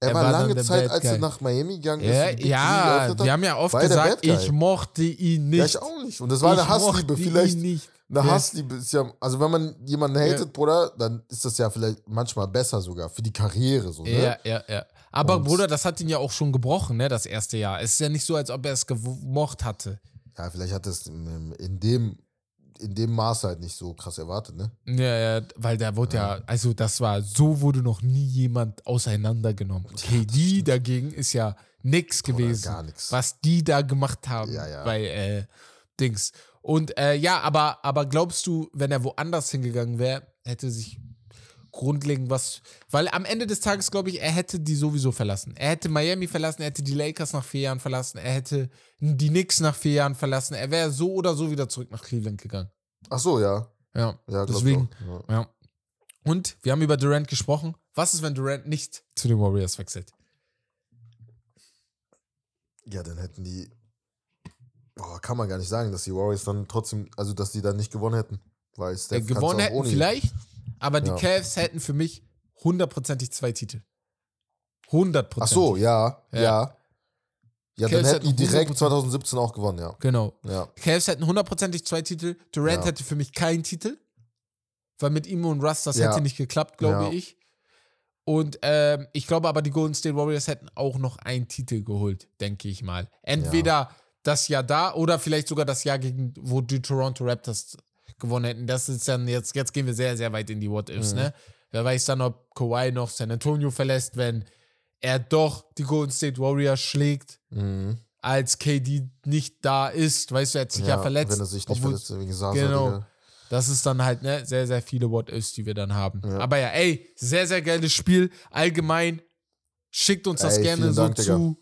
Er, Er war, war lange Zeit, als er nach Miami gegangen ist. Ja, Three ja hat, wir haben ja oft gesagt, ich mochte ihn nicht. Ja, ich auch nicht. Und das war Ich eine Hassliebe. Vielleicht nicht. eine Ja. Hassliebe ist ja, also wenn man jemanden Ja. hatet, Bruder, dann ist das ja vielleicht manchmal besser sogar für die Karriere so, ne? Ja, ja, ja. Aber Und- Bruder, das hat ihn ja auch schon gebrochen, ne, das erste Jahr. Es ist ja nicht so, als ob er es gemocht hatte. Ja, vielleicht hat es in dem, in dem Maße halt nicht so krass erwartet, ne? Ja, ja, weil da wurde ja, also das war, so wurde noch nie jemand auseinandergenommen. KD dagegen ist ja nix Bruder, gewesen, gar nix. was die da gemacht haben Ja, ja. bei äh, Dings. Und äh, ja, aber, aber glaubst du, wenn er woanders hingegangen wäre, hätte sich grundlegend was. Weil am Ende des Tages glaube ich, er hätte die sowieso verlassen. Er hätte Miami verlassen, er hätte die Lakers nach vier Jahren verlassen, er hätte die Knicks nach vier Jahren verlassen. Er wäre so oder so wieder zurück nach Cleveland gegangen. Ach so, ja. Ja, Ja, deswegen. auch. Ja. Ja. Und wir haben über Durant gesprochen. Was ist, wenn Durant nicht zu den Warriors wechselt? Ja, dann hätten die. Boah, kann man gar nicht sagen, dass die Warriors dann trotzdem, also dass die dann nicht gewonnen hätten. Weil Äh, Steph kann's gewonnen auch hätten ohne ihn. Aber die Ja. Cavs hätten für mich hundertprozentig zwei Titel. Hundertprozentig. Ach so, ja, Ja. ja. Ja, dann Cavs hätten die direkt 100% 2017 auch gewonnen, ja. Genau. Ja. Die Cavs hätten hundertprozentig zwei Titel. Durant Ja. hätte für mich keinen Titel. Weil mit ihm und Russ das Ja. hätte nicht geklappt, glaube Ja. ich. Und ähm, ich glaube aber, die Golden State Warriors hätten auch noch einen Titel geholt, denke ich mal. Entweder das Jahr da oder vielleicht sogar das Jahr, gegen, wo die Toronto Raptors gewonnen hätten. Das ist dann jetzt, jetzt gehen wir sehr, sehr weit in die What-Ifs, Mhm. ne? Wer weiß dann, ob Kawhi noch San Antonio verlässt, wenn er doch die Golden State Warriors schlägt, Mhm. als KD nicht da ist. Weißt du, er hat sich ja, verletzt. Wenn er sich nicht obwohl- verletzt wegen Sasa. Genau. Das ist dann halt ne, sehr, sehr viele What-Ifs, die wir dann haben. Ja. Aber ja, ey, sehr, sehr geiles Spiel. Allgemein, schickt uns das Ey, gerne vielen so Dank, Digga.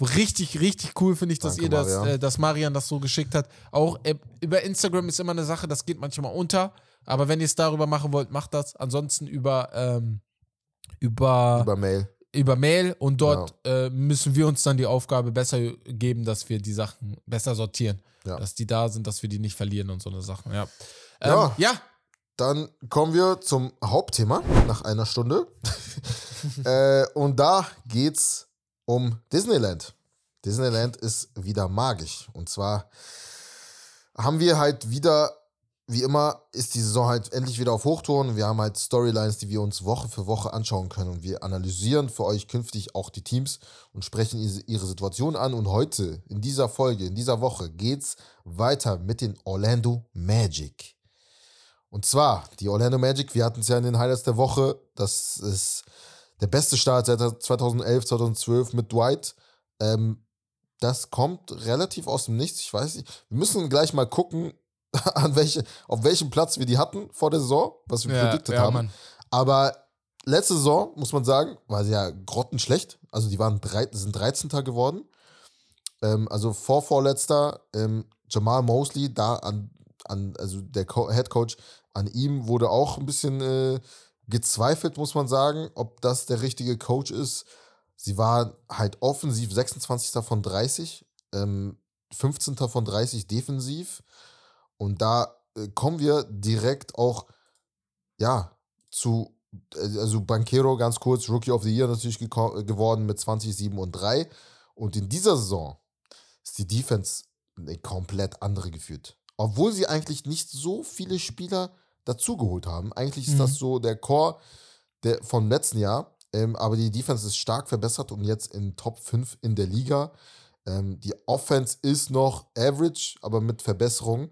Richtig, richtig cool finde ich, dass Danke, ihr das, Marian. äh, dass Marian das so geschickt hat. Auch äh, über Instagram ist immer eine Sache, das geht manchmal unter. Aber wenn ihr es darüber machen wollt, macht das. Ansonsten über, ähm, über, über, Über Mail. Mail und dort äh, müssen wir uns dann die Aufgabe besser geben, dass wir die Sachen besser sortieren. Ja. Dass die da sind, dass wir die nicht verlieren und so eine Sachen. Ja. Ähm, Ja. ja, Dann kommen wir zum Hauptthema nach einer Stunde. äh, und da geht's um Disneyland. Disneyland ist wieder magisch. Und zwar haben wir halt wieder, wie immer, ist die Saison halt endlich wieder auf Hochtouren. Wir haben halt Storylines, die wir uns Woche für Woche anschauen können. Und wir analysieren für euch künftig auch die Teams und sprechen ihre Situation an. Und heute, in dieser Folge, in dieser Woche, geht's weiter mit den Orlando Magic. Und zwar, die Orlando Magic, wir hatten es ja in den Highlights der Woche, das ist der beste Start seit 2011, 2012 mit Dwight. Ähm, das kommt relativ aus dem Nichts. Ich weiß nicht. Wir müssen gleich mal gucken, an welche, auf welchem Platz wir die hatten vor der Saison, was wir ja, prediktet ja, haben. Mann. Aber letzte Saison, muss man sagen, war sie ja grottenschlecht. Also die waren drei, sind 13. geworden. Ähm, also vor vorletzter, ähm, Jamal Mosley, da an, an also der Co Head Coach, an ihm wurde auch ein bisschen äh, gezweifelt, muss man sagen, ob das der richtige Coach ist. Sie war halt offensiv 26. von 30, ähm, 15. von 30 defensiv. Und da äh, kommen wir direkt auch, ja, zu, äh, also Banquero ganz kurz, Rookie of the Year natürlich geko- geworden mit 20, 7 und 3. Und in dieser Saison ist die Defense eine komplett andere geführt. Obwohl sie eigentlich nicht so viele Spieler dazugeholt haben. Eigentlich ist Mhm. das so der Core der, vom letzten Jahr. Ähm, aber die Defense ist stark verbessert und jetzt in Top 5 in der Liga. Ähm, die Offense ist noch average, aber mit Verbesserung.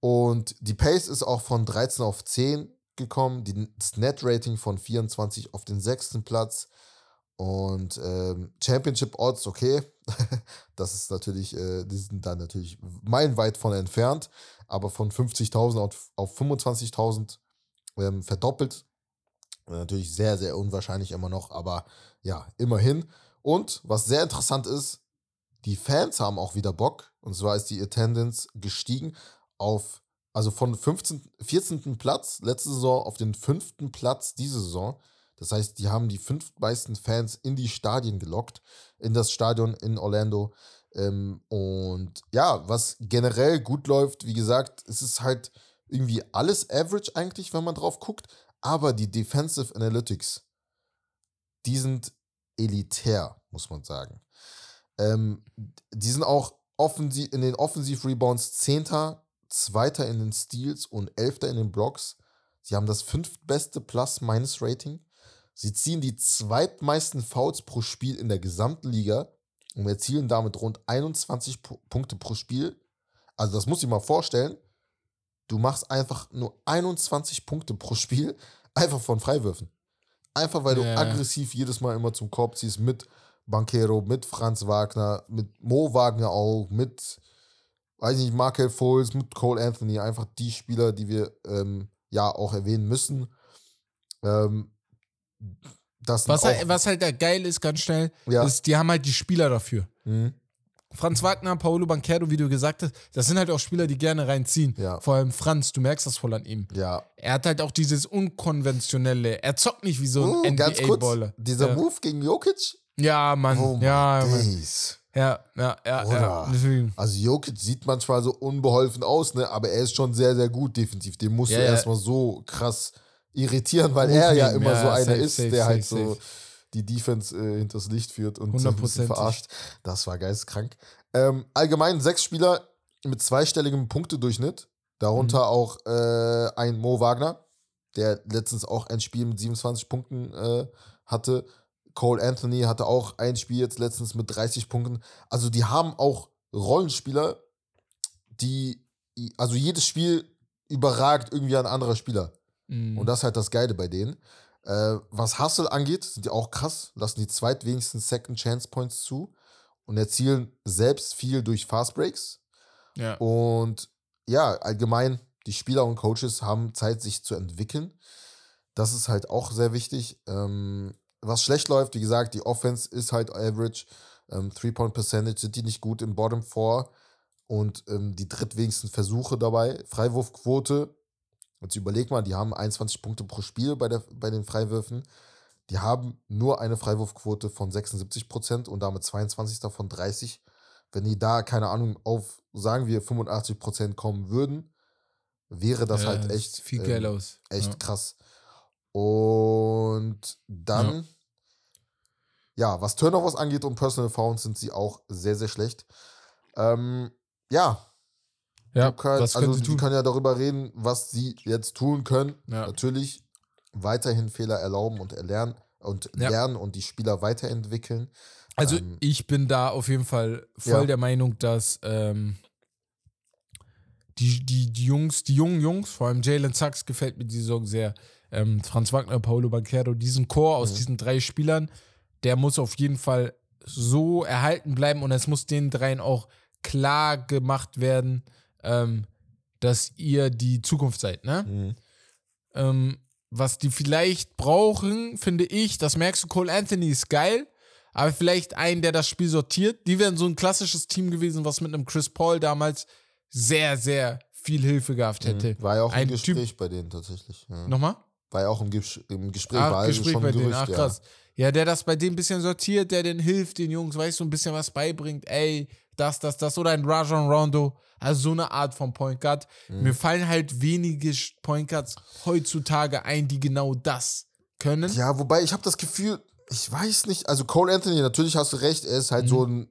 Und die Pace ist auch von 13 auf 10 gekommen. Die, das Net-Rating von 24 auf den sechsten Platz. Und ähm, Championship Odds, okay. das ist natürlich, äh, die sind da natürlich meilenweit von entfernt. Aber von 50.000 auf, auf 25.000 ähm, verdoppelt. Natürlich sehr, sehr unwahrscheinlich immer noch, aber ja, immerhin. Und was sehr interessant ist, die Fans haben auch wieder Bock. Und zwar ist die Attendance gestiegen auf, also von 15, 14. Platz letzte Saison auf den fünften Platz diese Saison. Das heißt, die haben die fünf meisten Fans in die Stadien gelockt, in das Stadion in Orlando. Ähm, und ja, was generell gut läuft, wie gesagt, es ist halt irgendwie alles average eigentlich, wenn man drauf guckt. Aber die Defensive Analytics, die sind elitär, muss man sagen. Ähm, die sind auch offensiv, in den Offensiv-Rebounds Zehnter, Zweiter in den Steals und Elfter in den Blocks. Sie haben das fünftbeste Plus-Minus-Rating. Sie ziehen die zweitmeisten Fouls pro Spiel in der gesamten Liga und erzielen damit rund 21 P Punkte pro Spiel. Also das muss ich mal vorstellen. Du machst einfach nur 21 Punkte pro Spiel, einfach von Freiwürfen. Einfach weil du Ja. aggressiv jedes Mal immer zum Korb ziehst mit Banquero, mit Franz Wagner, mit Mo Wagner auch, mit, weiß nicht, Markel Foles, mit Cole Anthony. Einfach die Spieler, die wir ähm, ja auch erwähnen müssen. Ähm, das Was halt, was halt da geil ist, ganz schnell, Ja. ist, die haben halt die Spieler dafür. Mhm. Franz Wagner, Paolo Banquero, wie du gesagt hast, das sind halt auch Spieler, die gerne reinziehen. Ja. Vor allem Franz, du merkst das voll an ihm. Ja, Er hat halt auch dieses unkonventionelle. Er zockt nicht wie so ein ganz kurz, NBA-Baller. dieser ja. Move gegen Jokic. Ja, Mann. Oh ja, Mann. ja, ja, ja, ja. Deswegen. Also Jokic sieht manchmal so unbeholfen aus, ne? aber er ist schon sehr, sehr gut defensiv. Den musst Ja, du erstmal so krass irritieren, weil er ja immer ja, so einer safe, ist, safe, der halt safe, so safe. die Defense äh, hinters Licht führt und so ein bisschen 100%. verarscht. Das war geisteskrank. Ähm, allgemein sechs Spieler mit zweistelligem Punktedurchschnitt, darunter Mhm. auch äh, ein Mo Wagner, der letztens auch ein Spiel mit 27 Punkten äh, hatte. Cole Anthony hatte auch ein Spiel jetzt letztens mit 30 Punkten. Also die haben auch Rollenspieler, die, also jedes Spiel überragt irgendwie ein anderer Spieler. Mhm. Und das ist halt das Geile bei denen. Äh, was Hustle angeht, sind die auch krass, lassen die zweitwenigsten Second Chance Points zu und erzielen selbst viel durch Fast Breaks. ja. Und ja, allgemein, die Spieler und Coaches haben Zeit, sich zu entwickeln. Das ist halt auch sehr wichtig. Ähm, was schlecht läuft, wie gesagt, die Offense ist halt average. Ähm, Three-Point-Percentage sind die nicht gut im Bottom Four. Und ähm, die drittwenigsten Versuche dabei. Freiwurfquote, jetzt überleg mal, die haben 21 Punkte pro Spiel bei, der, bei den Freiwürfen. Die haben nur eine Freiwurfquote von 76% und damit 22 davon 30. Wenn die da, keine Ahnung, auf, sagen wir, 85% kommen würden, wäre das ja, halt echt, viel ähm, geil aus. echt Ja. krass. Und dann, ja. was Turnovers angeht und Personal Fouls sind sie auch sehr, sehr schlecht. Ähm, ja, Ja, kann, was also sie die tun? können ja darüber reden, was sie jetzt tun können. Ja. Natürlich weiterhin Fehler erlauben und erlernen und Ja. lernen und die Spieler weiterentwickeln. Also Ähm, ich bin da auf jeden Fall voll Ja. der Meinung, dass ähm, die, die, die Jungs, die jungen Jungs, vor allem Jalen Sachs gefällt mir die Saison sehr. Ähm, Franz Wagner, Paulo Banquero, diesen Chor aus Mhm. diesen drei Spielern, der muss auf jeden Fall so erhalten bleiben und es muss den dreien auch klar gemacht werden, ähm, dass ihr die Zukunft seid, ne? mhm. Ähm, was die vielleicht brauchen, finde ich, das merkst du, Cole Anthony ist geil, aber vielleicht einen, der das Spiel sortiert. Die wären so ein klassisches Team gewesen, was mit einem Chris Paul damals sehr, sehr viel Hilfe gehabt hätte. War ja auch Ein im Typ- Gespräch bei denen tatsächlich. Ja. Nochmal? War ja auch im, Ges im Gespräch, war Ach, also Gespräch schon bei ein denen, Gerücht, ach krass. Ja. der das bei denen ein bisschen sortiert, der den hilft, den Jungs, weißt du, ein bisschen was beibringt, ey, das, das, das, oder ein Rajon Rondo, also so eine Art von Point Guard. Mhm. Mir fallen halt wenige Point Guards heutzutage ein, die genau das können. Ja. ja, wobei ich habe das Gefühl, ich weiß nicht, also Cole Anthony, natürlich hast du recht, er ist halt so ein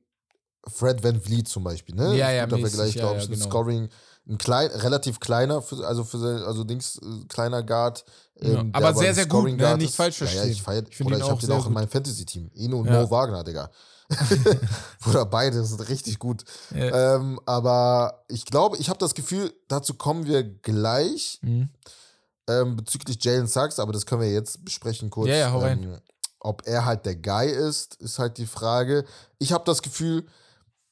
Fred Van Vliet zum Beispiel, ne? Mhm. Ja, ja, mäßig, Vergleich, ja, glaube ja, ich. Ein genau. Scoring, ein klein, relativ kleiner, für, also für also Dings, äh, kleiner Guard. Ja, ähm, der aber sehr, ein sehr gut, ne? Nicht falsch Ja, ja, verstehen. ich feier, Ich oder ich habe auch den auch in meinem Fantasy-Team. Eno und Ja. Mo Wagner, Digga. Oder beide sind richtig gut. Ja. Ähm, aber ich glaube, ich habe das Gefühl, dazu kommen wir gleich Mhm. ähm, bezüglich Jalen Sachs, aber das können wir jetzt besprechen kurz. Ja, ja, hau rein. ähm, ob er halt der Guy ist, ist halt die Frage. Ich habe das Gefühl,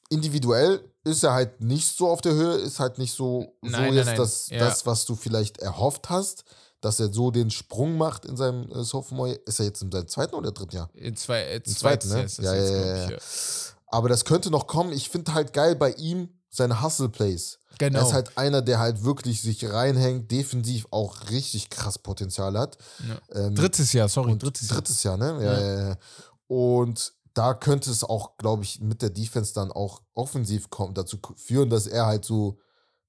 individuell ist er halt nicht so auf der Höhe, ist halt nicht so, Nein, so nein, jetzt nein. Das, Ja. das, was du vielleicht erhofft hast, dass er so den Sprung macht in seinem äh, Sophomore. Ist er jetzt in seinem zweiten oder dritten Jahr? In zwei, äh, Im zweiten, ne? Jahr ist das Ja, jetzt, ja, ja, ich, ja. Aber das könnte noch kommen. Ich finde halt geil bei ihm seine Hustle-Plays. Genau. Er ist halt einer, der halt wirklich sich reinhängt, defensiv auch richtig krass Potenzial hat. Ja. Ähm, drittes Jahr, sorry, und drittes Jahr. drittes Jahr, ne? Ja, Ja. ja. Ja, Und da könnte es auch, glaube ich, mit der Defense dann auch offensiv kommen, dazu führen, dass er halt so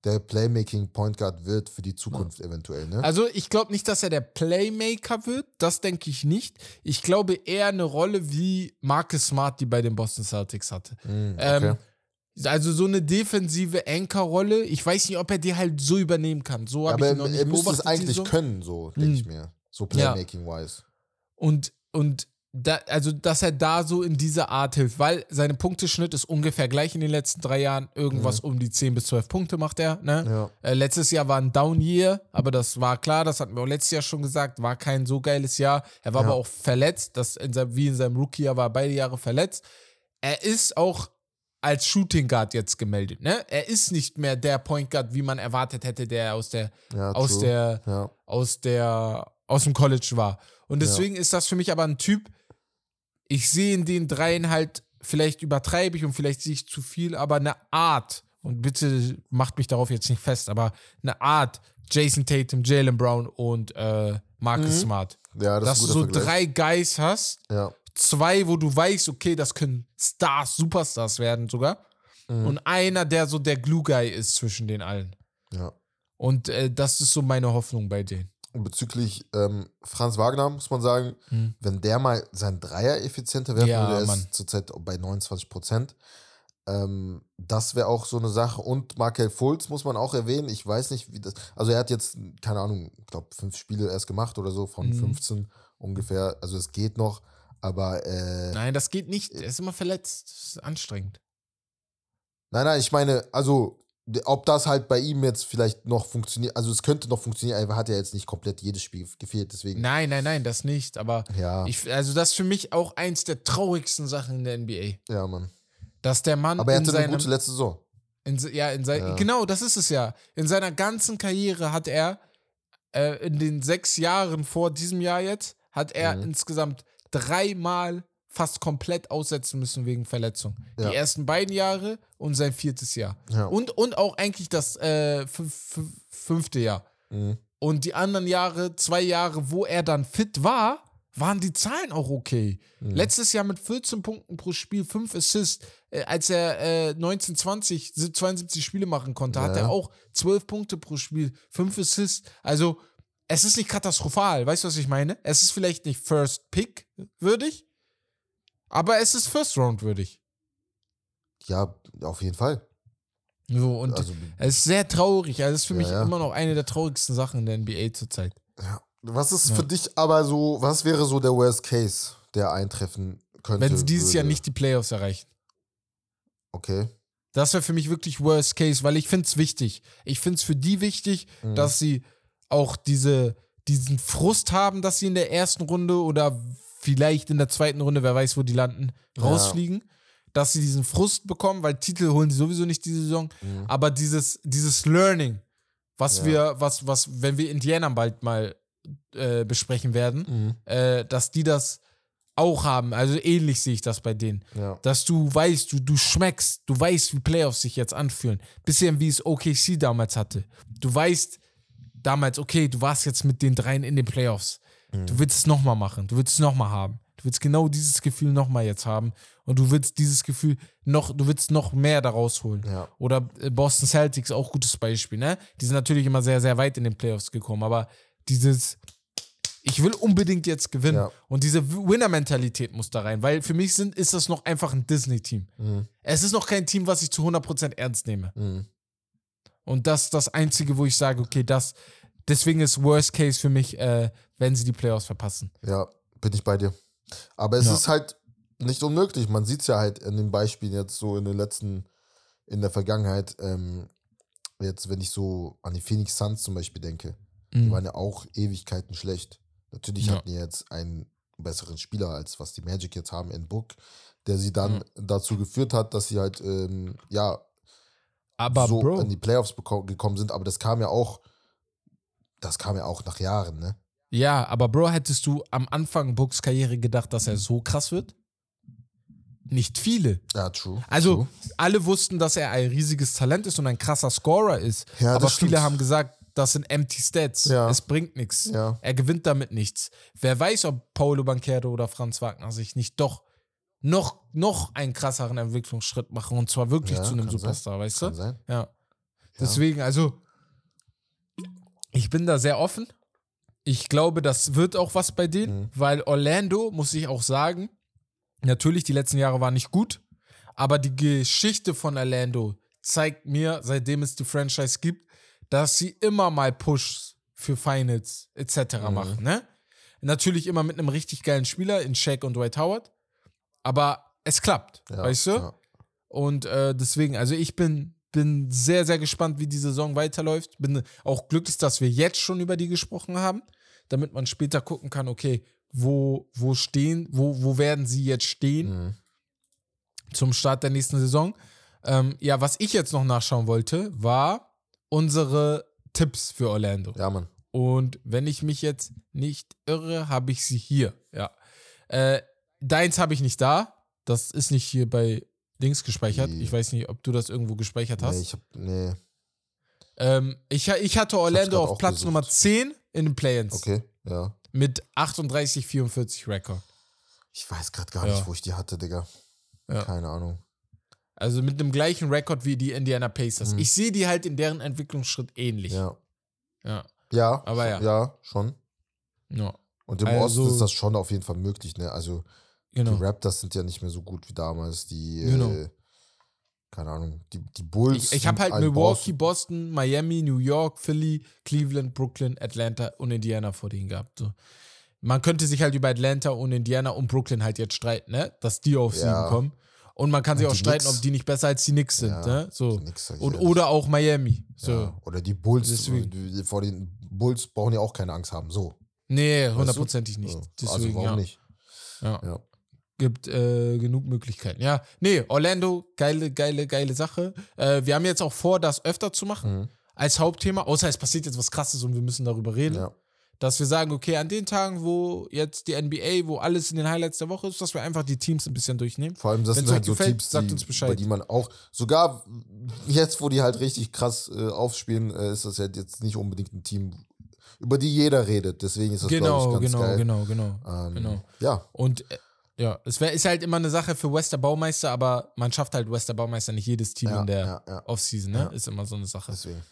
der Playmaking Point Guard wird für die Zukunft eventuell, ne? Also ich glaube nicht, dass er der Playmaker wird. Das denke ich nicht. Ich glaube eher eine Rolle wie Marcus Smart, die bei den Boston Celtics hatte. Hm, Ähm, also so eine defensive Anchor-Rolle. Ich weiß nicht, ob er die halt so übernehmen kann. So habe Aber ich er, ihn noch nicht er müsste es eigentlich können, so, denke Hm. ich mir. So Ja. Playmaking-wise. Und, und da, also, dass er da so in dieser Art hilft, weil seine Punkteschnitt ist ungefähr gleich in den letzten drei Jahren. Irgendwas um die 10 bis 12 Punkte macht er. Ne? Ja. Äh, letztes Jahr war ein Down-Year, aber das war klar, das hatten wir auch letztes Jahr schon gesagt, war kein so geiles Jahr. Er war Ja. aber auch verletzt, das in seinem, wie in seinem Rookie-Jahr war er beide Jahre verletzt. Er ist auch als Shooting Guard jetzt gemeldet. Ne? Er ist nicht mehr der Point Guard, wie man erwartet hätte, der aus der, Ja, aus true. der aus der aus dem College war. Und deswegen ist das für mich aber ein Typ, ich sehe in den dreien halt, vielleicht übertreibe ich und vielleicht sehe ich zu viel, aber eine Art, und bitte macht mich darauf jetzt nicht fest, aber eine Art, Jason Tatum, Jalen Brown und äh, Marcus Smart. ja, das dass ist du so Vergleich. drei Guys hast, Ja. zwei, wo du weißt, okay, das können Stars, Superstars werden sogar. Mhm. Und einer, der so der Glue-Guy ist zwischen den allen. ja. Und äh, das ist so meine Hoffnung bei denen. Bezüglich ähm, Franz Wagner muss man sagen, Hm. wenn der mal sein Dreier effizienter werfen Ja, würde, er ist zurzeit bei 29 Prozent. Ähm, das wäre auch so eine Sache. Und Markel Fultz muss man auch erwähnen. Ich weiß nicht, wie das. Also, er hat jetzt, keine Ahnung, ich glaube, fünf Spiele erst gemacht oder so, von Mhm. 15 ungefähr. Also, es geht noch. Aber, äh, Nein, das geht nicht. Er ist immer verletzt. Das ist anstrengend. Nein, nein, ich meine, also, ob das halt bei ihm jetzt vielleicht noch funktioniert, also es könnte noch funktionieren, er hat ja jetzt nicht komplett jedes Spiel gefehlt, deswegen. Nein, nein, nein, das nicht. Aber Ja, ich, also das ist für mich auch eins der traurigsten Sachen in der NBA. ja, Mann. Dass der Mann Aber er hatte eine seinem, gute letzte Saison. in, ja, in sein, Ja. genau, das ist es ja. In seiner ganzen Karriere hat er äh, in den sechs Jahren vor diesem Jahr jetzt, hat er Mhm. insgesamt dreimal fast komplett aussetzen müssen wegen Verletzung. Ja. Die ersten beiden Jahre und sein viertes Jahr. Ja. Und, und auch eigentlich das äh, fünf, fünf, fünfte Jahr. Mhm. Und die anderen Jahre, zwei Jahre, wo er dann fit war, waren die Zahlen auch okay. Mhm. Letztes Jahr mit 14 Punkten pro Spiel, 5 Assists. Äh, als er äh, 19, 20, 72 Spiele machen konnte, hat Ja. er auch 12 Punkte pro Spiel, 5 Assists. Also, es ist nicht katastrophal. Weißt du, was ich meine? Es ist vielleicht nicht First Pick würdig, aber es ist First Round würdig. Ja, auf jeden Fall. So, und Also, es ist sehr traurig. Also, es ist für Ja, mich ja. immer noch eine der traurigsten Sachen in der NBA zurzeit. ja. Was ist für dich aber so, was wäre so der Worst Case, der eintreffen könnte? Wenn sie dieses Jahr würde? nicht die Playoffs erreichen. Okay. Das wäre für mich wirklich Worst Case, weil ich finde es wichtig. Ich finde es für die wichtig, Mhm. dass sie auch diese, diesen Frust haben, dass sie in der ersten Runde oder vielleicht in der zweiten Runde, wer weiß, wo die landen, Ja. rausfliegen. Dass sie diesen Frust bekommen, weil Titel holen sie sowieso nicht diese Saison. Mhm. Aber dieses, dieses Learning, was Ja. wir, was, was, wenn wir Indiana bald mal äh, besprechen werden, Mhm. äh, dass die das auch haben. Also ähnlich sehe ich das bei denen Ja. dass du weißt, du, du schmeckst, du weißt, wie Playoffs sich jetzt anfühlen. Bisschen wie es OKC damals hatte. Du weißt damals, okay, du warst jetzt mit den dreien in den Playoffs. Mhm. Du willst es nochmal machen, du willst es nochmal haben. Du willst genau dieses Gefühl nochmal jetzt haben und du willst dieses Gefühl noch, du willst noch mehr daraus holen. Ja. Oder äh, Boston Celtics, auch gutes Beispiel, ne? Die sind natürlich immer sehr, sehr weit in den Playoffs gekommen, aber dieses, ich will unbedingt jetzt gewinnen. Ja. Und diese Winner-Mentalität muss da rein, weil für mich sind, ist das noch einfach ein Disney-Team. Mhm. Es ist noch kein Team, was ich zu 100% ernst nehme. Mhm. Und das ist das Einzige, wo ich sage, okay, das, deswegen ist Worst Case für mich, äh, wenn sie die Playoffs verpassen. Ja, bin ich bei dir. Aber es Ja. ist halt nicht unmöglich. Man sieht es ja halt in den Beispielen jetzt so in den letzten, in der Vergangenheit. Ähm, jetzt, wenn ich so an die Phoenix Suns zum Beispiel denke, die waren ja auch Ewigkeiten schlecht. Natürlich Ja. hatten die jetzt einen besseren Spieler, als was die Magic jetzt haben in Book, der sie dann dazu geführt hat, dass sie halt, ähm, ja, Aber so Bro, in die Playoffs gekommen sind. Aber das kam ja auch, das kam ja auch nach Jahren, ne? ja, aber Bro, hättest du am Anfang Books Karriere gedacht, dass er so krass wird? Nicht viele. Ja, true. Also, true. alle wussten, dass er ein riesiges Talent ist und ein krasser Scorer ist. Ja, aber viele stimmt. haben gesagt, das sind empty Stats. Ja. Es bringt nichts. Ja. Er gewinnt damit nichts. Wer weiß, ob Paulo Banquero oder Franz Wagner sich nicht doch noch, noch einen krasseren Entwicklungsschritt machen und zwar wirklich Ja, zu einem kann sein. Superstar, weißt Kann du? sein. Ja. Deswegen, also, ich bin da sehr offen. Ich glaube, das wird auch was bei denen, Mhm. weil Orlando, muss ich auch sagen, natürlich, die letzten Jahre waren nicht gut, aber die Geschichte von Orlando zeigt mir, seitdem es die Franchise gibt, dass sie immer mal Pushs für Finals etc. Mhm. machen, ne? Natürlich immer mit einem richtig geilen Spieler in Shaq und Dwight Howard, aber es klappt, Ja, weißt du? ja. Und äh, deswegen, also ich bin, bin sehr, sehr gespannt, wie die Saison weiterläuft. Bin auch glücklich, dass wir jetzt schon über die gesprochen haben, damit man später gucken kann, okay, wo, wo stehen, wo, wo werden sie jetzt stehen Mhm. zum Start der nächsten Saison. Ähm, ja, was ich jetzt noch nachschauen wollte, war unsere Tipps für Orlando. Ja, Mann. Und wenn ich mich jetzt nicht irre, habe ich sie hier. Ja. Äh, deins habe ich nicht da. Das ist nicht hier bei Dings gespeichert. Ich weiß nicht, ob du das irgendwo gespeichert hast. Nee, ich hab, nee. ähm, ich, ich hatte Orlando auf Platz gesucht. Nummer 10 in den Play-ins Okay, ja. mit 38-44 Rekord. Ich weiß gerade gar Ja. nicht, wo ich die hatte, Digga. Ja. Keine Ahnung. Also mit dem gleichen Rekord wie die Indiana Pacers. Mhm. Ich sehe die halt in deren Entwicklungsschritt ähnlich. Ja. Ja. Ja, Aber ja. Ja, schon. ja. Und im Also- Osten ist das schon auf jeden Fall möglich, ne? Also, Genau. die Raptors sind ja nicht mehr so gut wie damals. Die, Genau. äh, keine Ahnung, die, die Bulls. Ich, ich habe halt Milwaukee, Boston, Miami, New York, Philly, Cleveland, Brooklyn, Atlanta und Indiana vor denen gehabt. So. Man könnte sich halt über Atlanta und Indiana und Brooklyn halt jetzt streiten, ne? Dass die auf Ja. sieben kommen. Und man kann sich Und auch die streiten, Knicks. ob die nicht besser als die Knicks sind, Ja, ne? So. Knicks, Und, ehrlich. oder auch Miami. So. Ja. Oder die Bulls. Deswegen. die- Vor den Bulls brauchen ja auch keine Angst haben. So. Nee, hundertprozentig nicht. Ja. Deswegen, also, warum ja. nicht? Ja. Gibt äh, genug Möglichkeiten. Ja, nee, Orlando, geile, geile, geile Sache. Äh, wir haben jetzt auch vor, das öfter zu machen Mhm. als Hauptthema, außer es passiert jetzt was Krasses und wir müssen darüber reden. Ja. Dass wir sagen, okay, an den Tagen, wo jetzt die NBA, wo alles in den Highlights der Woche ist, dass wir einfach die Teams ein bisschen durchnehmen. Vor allem, das Wenn's sind halt so gefällt, Teams, sagt die, uns Bescheid. bei die man auch, sogar jetzt, wo die halt richtig krass äh, aufspielen, äh, ist das ja jetzt nicht unbedingt ein Team, über die jeder redet. Deswegen ist das, Genau, glaube ich, ganz genau, geil. genau, genau, Ähm, genau. Ja, Und äh, ja, es wär, ist halt immer eine Sache für Wester Baumeister, aber man schafft halt Wester Baumeister nicht jedes Team Ja, in der ja, ja. Offseason, ne? Ist immer so eine Sache. deswegen.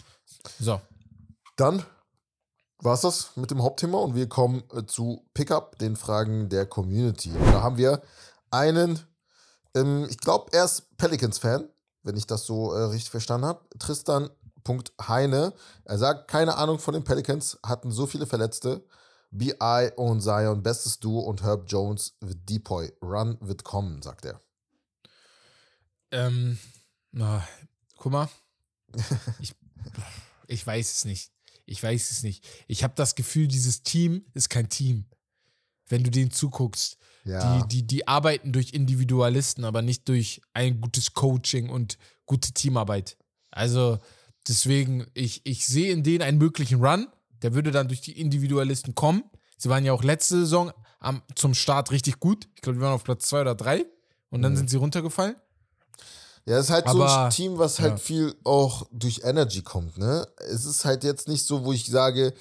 So. Dann war es das mit dem Hauptthema und wir kommen äh, zu Pickup, den Fragen der Community. Und da haben wir einen, ähm, ich glaube, er ist Pelicans-Fan, wenn ich das so äh, richtig verstanden habe. Tristan.heine. Er sagt, keine Ahnung von den Pelicans, hatten so viele Verletzte. BI und Zion, bestes Duo und Herb Jones wird Depoy. Run wird kommen, sagt er. Ähm, na, guck mal. Ich, ich weiß es nicht. Ich weiß es nicht. Ich habe das Gefühl, dieses Team ist kein Team. Wenn du denen zuguckst. Ja. Die, die, die arbeiten durch Individualisten, aber nicht durch ein gutes Coaching und gute Teamarbeit. Also deswegen, ich, ich sehe in denen einen möglichen Run. Der würde dann durch die Individualisten kommen. Sie waren ja auch letzte Saison am, zum Start richtig gut. Ich glaube, die waren auf Platz zwei oder drei. Und dann Mhm. sind sie runtergefallen. Ja, es ist halt so Aber- ein Team, was halt ja. viel auch durch Energy kommt, ne? Es ist halt jetzt nicht so, wo ich sage,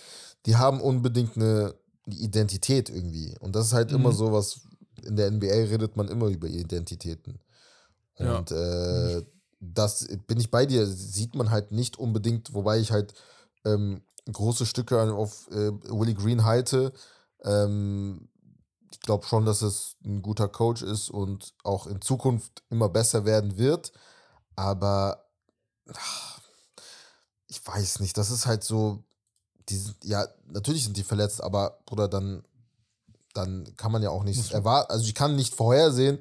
die haben unbedingt eine Identität irgendwie. Und das ist halt immer Mhm. so was, in der NBA redet man immer über Identitäten. Ja. Und äh, das bin ich bei dir, sieht man halt nicht unbedingt, wobei ich halt ähm, große Stücke auf äh, Willie Green halte. Ähm, ich glaube schon, dass es ein guter Coach ist und auch in Zukunft immer besser werden wird. Aber ach, ich weiß nicht, das ist halt so, die sind, ja, natürlich sind die verletzt, aber Bruder, dann, dann kann man ja auch nicht erwarten, also ich kann nicht vorhersehen,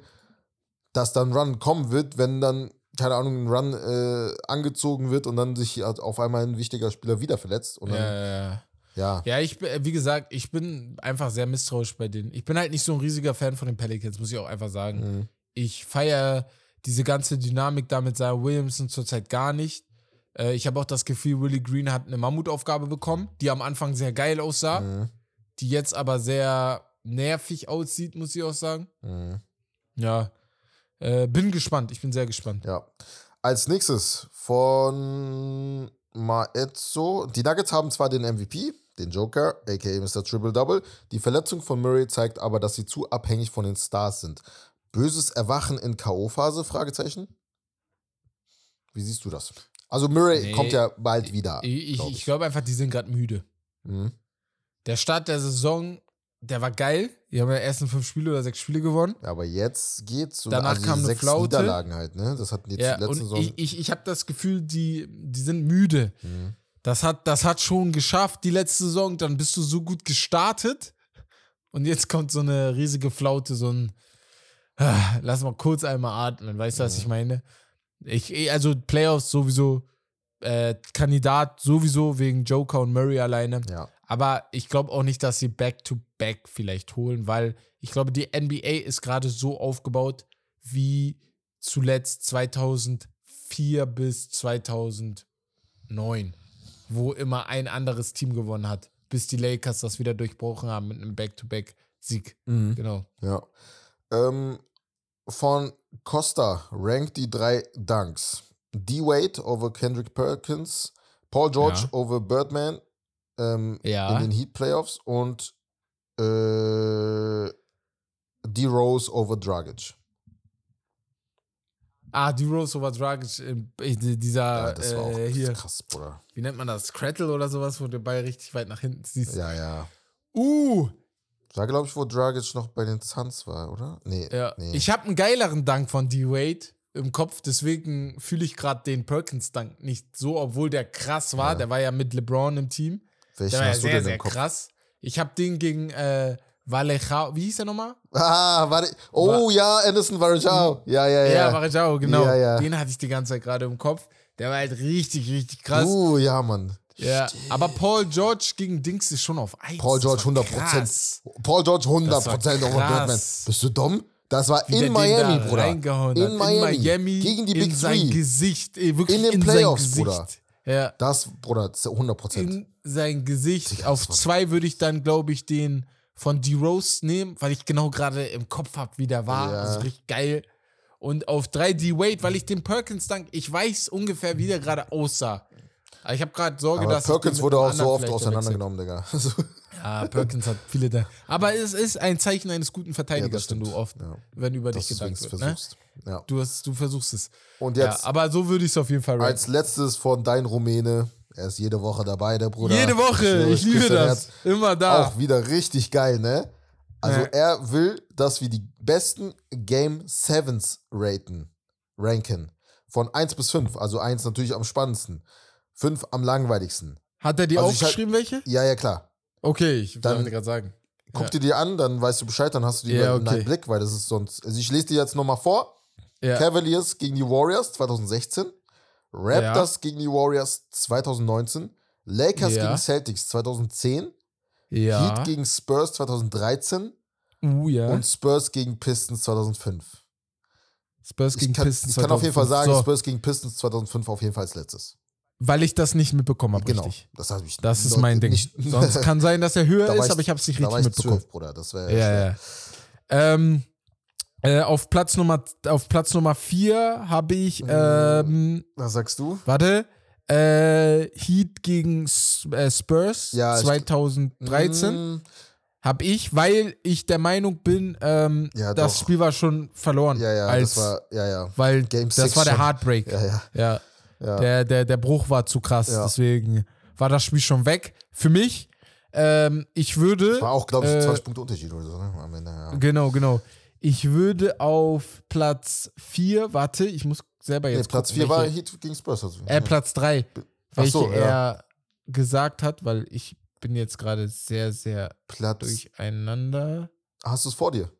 dass dann Run kommen wird, wenn dann, keine Ahnung, ein Run äh, angezogen wird und dann sich halt auf einmal ein wichtiger Spieler wieder verletzt. Und Ja, dann, ja, ja. ja. Ja, ich bin, wie gesagt, ich bin einfach sehr misstrauisch bei denen. Ich bin halt nicht so ein riesiger Fan von den Pelicans, muss ich auch einfach sagen. Mhm. Ich feiere diese ganze Dynamik da mit Zion Williamson zurzeit gar nicht. Äh, ich habe auch das Gefühl, Willie Green hat eine Mammutaufgabe bekommen, die am Anfang sehr geil aussah, Mhm. die jetzt aber sehr nervig aussieht, muss ich auch sagen. Mhm. Ja, äh, bin gespannt. Ich bin sehr gespannt. Ja. Als nächstes von Maezzo. Die Nuggets haben zwar den MVP, den Joker, aka Mr. Triple Double. Die Verletzung von Murray zeigt aber, dass sie zu abhängig von den Stars sind. Böses Erwachen in K.O.-Phase? Fragezeichen. Wie siehst du das? Also Murray Nee. kommt ja bald wieder. Ich, ich, glaub ich glaube einfach, die sind gerade müde. Mhm. Der Start der Saison, der war geil. Die haben ja ersten fünf Spiele oder sechs Spiele gewonnen. Aber jetzt geht's so Danach also kam eine Flaute. Niederlagen halt, ne? Das hatten die Ja, letzte und Saison. ich, ich, ich habe das Gefühl, die, die sind müde. Mhm. Das hat, das hat schon geschafft, die letzte Saison. Dann bist du so gut gestartet. Und jetzt kommt so eine riesige Flaute, so ein. Ah, Lass mal kurz einmal atmen. Weißt du, was ich meine? Ich, also Playoffs sowieso. Äh, Kandidat sowieso wegen Joker und Murray alleine. Ja. Aber ich glaube auch nicht, dass sie Back-to-Back vielleicht holen, weil ich glaube, die NBA ist gerade so aufgebaut wie zuletzt 2004 bis 2009, wo immer ein anderes Team gewonnen hat, bis die Lakers das wieder durchbrochen haben mit einem Back-to-Back-Sieg. Mhm. Genau. Ja. Ähm, von Costa rankt die drei Dunks. D-Wade over Kendrick Perkins, Paul George Ja. over Birdman ähm, Ja. in den Heat Playoffs und äh, D-Rose over Dragic. Ah, die Rose over Dragic, äh, dieser, Ja, das war auch äh, hier, krass, Bruder. wie nennt man das? Crattle oder sowas, wo der Ball richtig weit nach hinten siehst. Ja, ja. Uh, War, glaube ich, wo Dragic noch bei den Suns war, oder? Nee. Ja, nee. ich habe einen geileren Dank von D-Wade im Kopf, deswegen fühle ich gerade den Perkins-Dank nicht so, obwohl der krass war. Ja. Der war ja mit LeBron im Team. Welchen Der war ja hast sehr, sehr krass. Ich habe den gegen äh, Vallejo, wie hieß der nochmal? Ah, warte. Oh ja, Anderson Varejao. Ja, ja, ja. Ja, Varejao, genau. Ja, ja. Den hatte ich die ganze Zeit gerade im Kopf. Der war halt richtig, richtig krass. Uh, ja, Mann. ja, aber Paul George gegen Dings ist schon auf 1. Paul George 100 Krass. Paul George 100 Das war Prozent over. Birdman. Bist du dumm? Das war Wie in Miami, Bruder. In. Miami. in Miami. Gegen die in Big sein Three. Gesicht. Ey, wirklich In den in Playoffs, sein Gesicht. Bruder. Ja. Das, Bruder, 100 Prozent. in sein Gesicht. Digga, Auf das zwei würde ich dann, glaube ich, den von D-Rose nehmen, weil ich genau gerade im Kopf habe, wie der war. Ja. Also richtig geil. Und auf drei D-Wade, weil ich den Perkins dank, ich weiß ungefähr, wie der gerade aussah. Aber ich habe gerade Sorge, Aber dass. Perkins wurde auch so oft auseinandergenommen, Digga. Also. Ja, Perkins hat viele da. Aber es ist ein Zeichen eines guten Verteidigers, wenn stimmt. du oft, Ja. wenn über dich es wird. Ne? versuchst. Ja. Du, hast, du versuchst es. Und Ja, jetzt aber so würde ich es auf jeden Fall ranken. als letztes von dein Rumäne. Er ist jede Woche dabei, der Bruder. Jede Woche, schwöre, ich liebe das. Immer da. Auch wieder richtig geil, ne? Also Ja. er will, dass wir die besten Game Sevens raten, ranken. Von 1 bis 5. Also 1 natürlich am spannendsten. 5 am langweiligsten. Hat er dir Also ich aufgeschrieben, welche? Ja, ja, klar. Okay, ich Dann- wollte gerade sagen. Guck Ja. dir die an, dann weißt du Bescheid, dann hast du die Ja, in okay. einem Blick, weil das ist sonst. Also ich lese die jetzt nochmal vor. Ja. Cavaliers gegen die Warriors 2016. Raptors gegen die Warriors 2019. Lakers Ja. gegen Celtics 2010. Ja. Heat gegen Spurs 2013. uh, ja. Und Spurs gegen Pistons 2005. Spurs Ich gegen kann, Pistons. ich kann auf jeden Fall 2005. sagen, so, Spurs gegen Pistons 2005 auf jeden Fall als letztes. Weil ich das nicht mitbekommen habe, Genau. richtig. Das habe ich Das ist mein Ding. Sonst kann sein, dass er höher Da ist, ich- aber ich habe es nicht richtig ich mitbekommen. 12, Bruder. Das wäre Ja, ja. Ähm, äh, auf Platz Nummer auf Platz Nummer 4 habe ich ähm, Was sagst du? warte äh, Heat gegen äh, Spurs Ja, ich- 2013 Mm, habe ich, weil ich der Meinung bin, ähm, Ja, das doch. Spiel war schon verloren. Ja, ja, als, das war, ja, ja. weil Game das war der. Heartbreak. Ja, ja. Ja, ja. Der, der, der Bruch war zu krass, deswegen war das Spiel schon weg. Für mich, ähm, ich würde. war auch, glaube ich, äh, 20 Punkte Unterschied oder so, ne? Ende. Genau, genau. Ich würde auf Platz 4, warte, ich muss selber Nee, jetzt. Platz gucken, 4 war Heat gegen Spurs. Also. Äh, Platz 3. Ach Welche so, ja. er gesagt hat, weil ich bin jetzt gerade sehr, sehr Platz. durcheinander. Hast du es vor dir?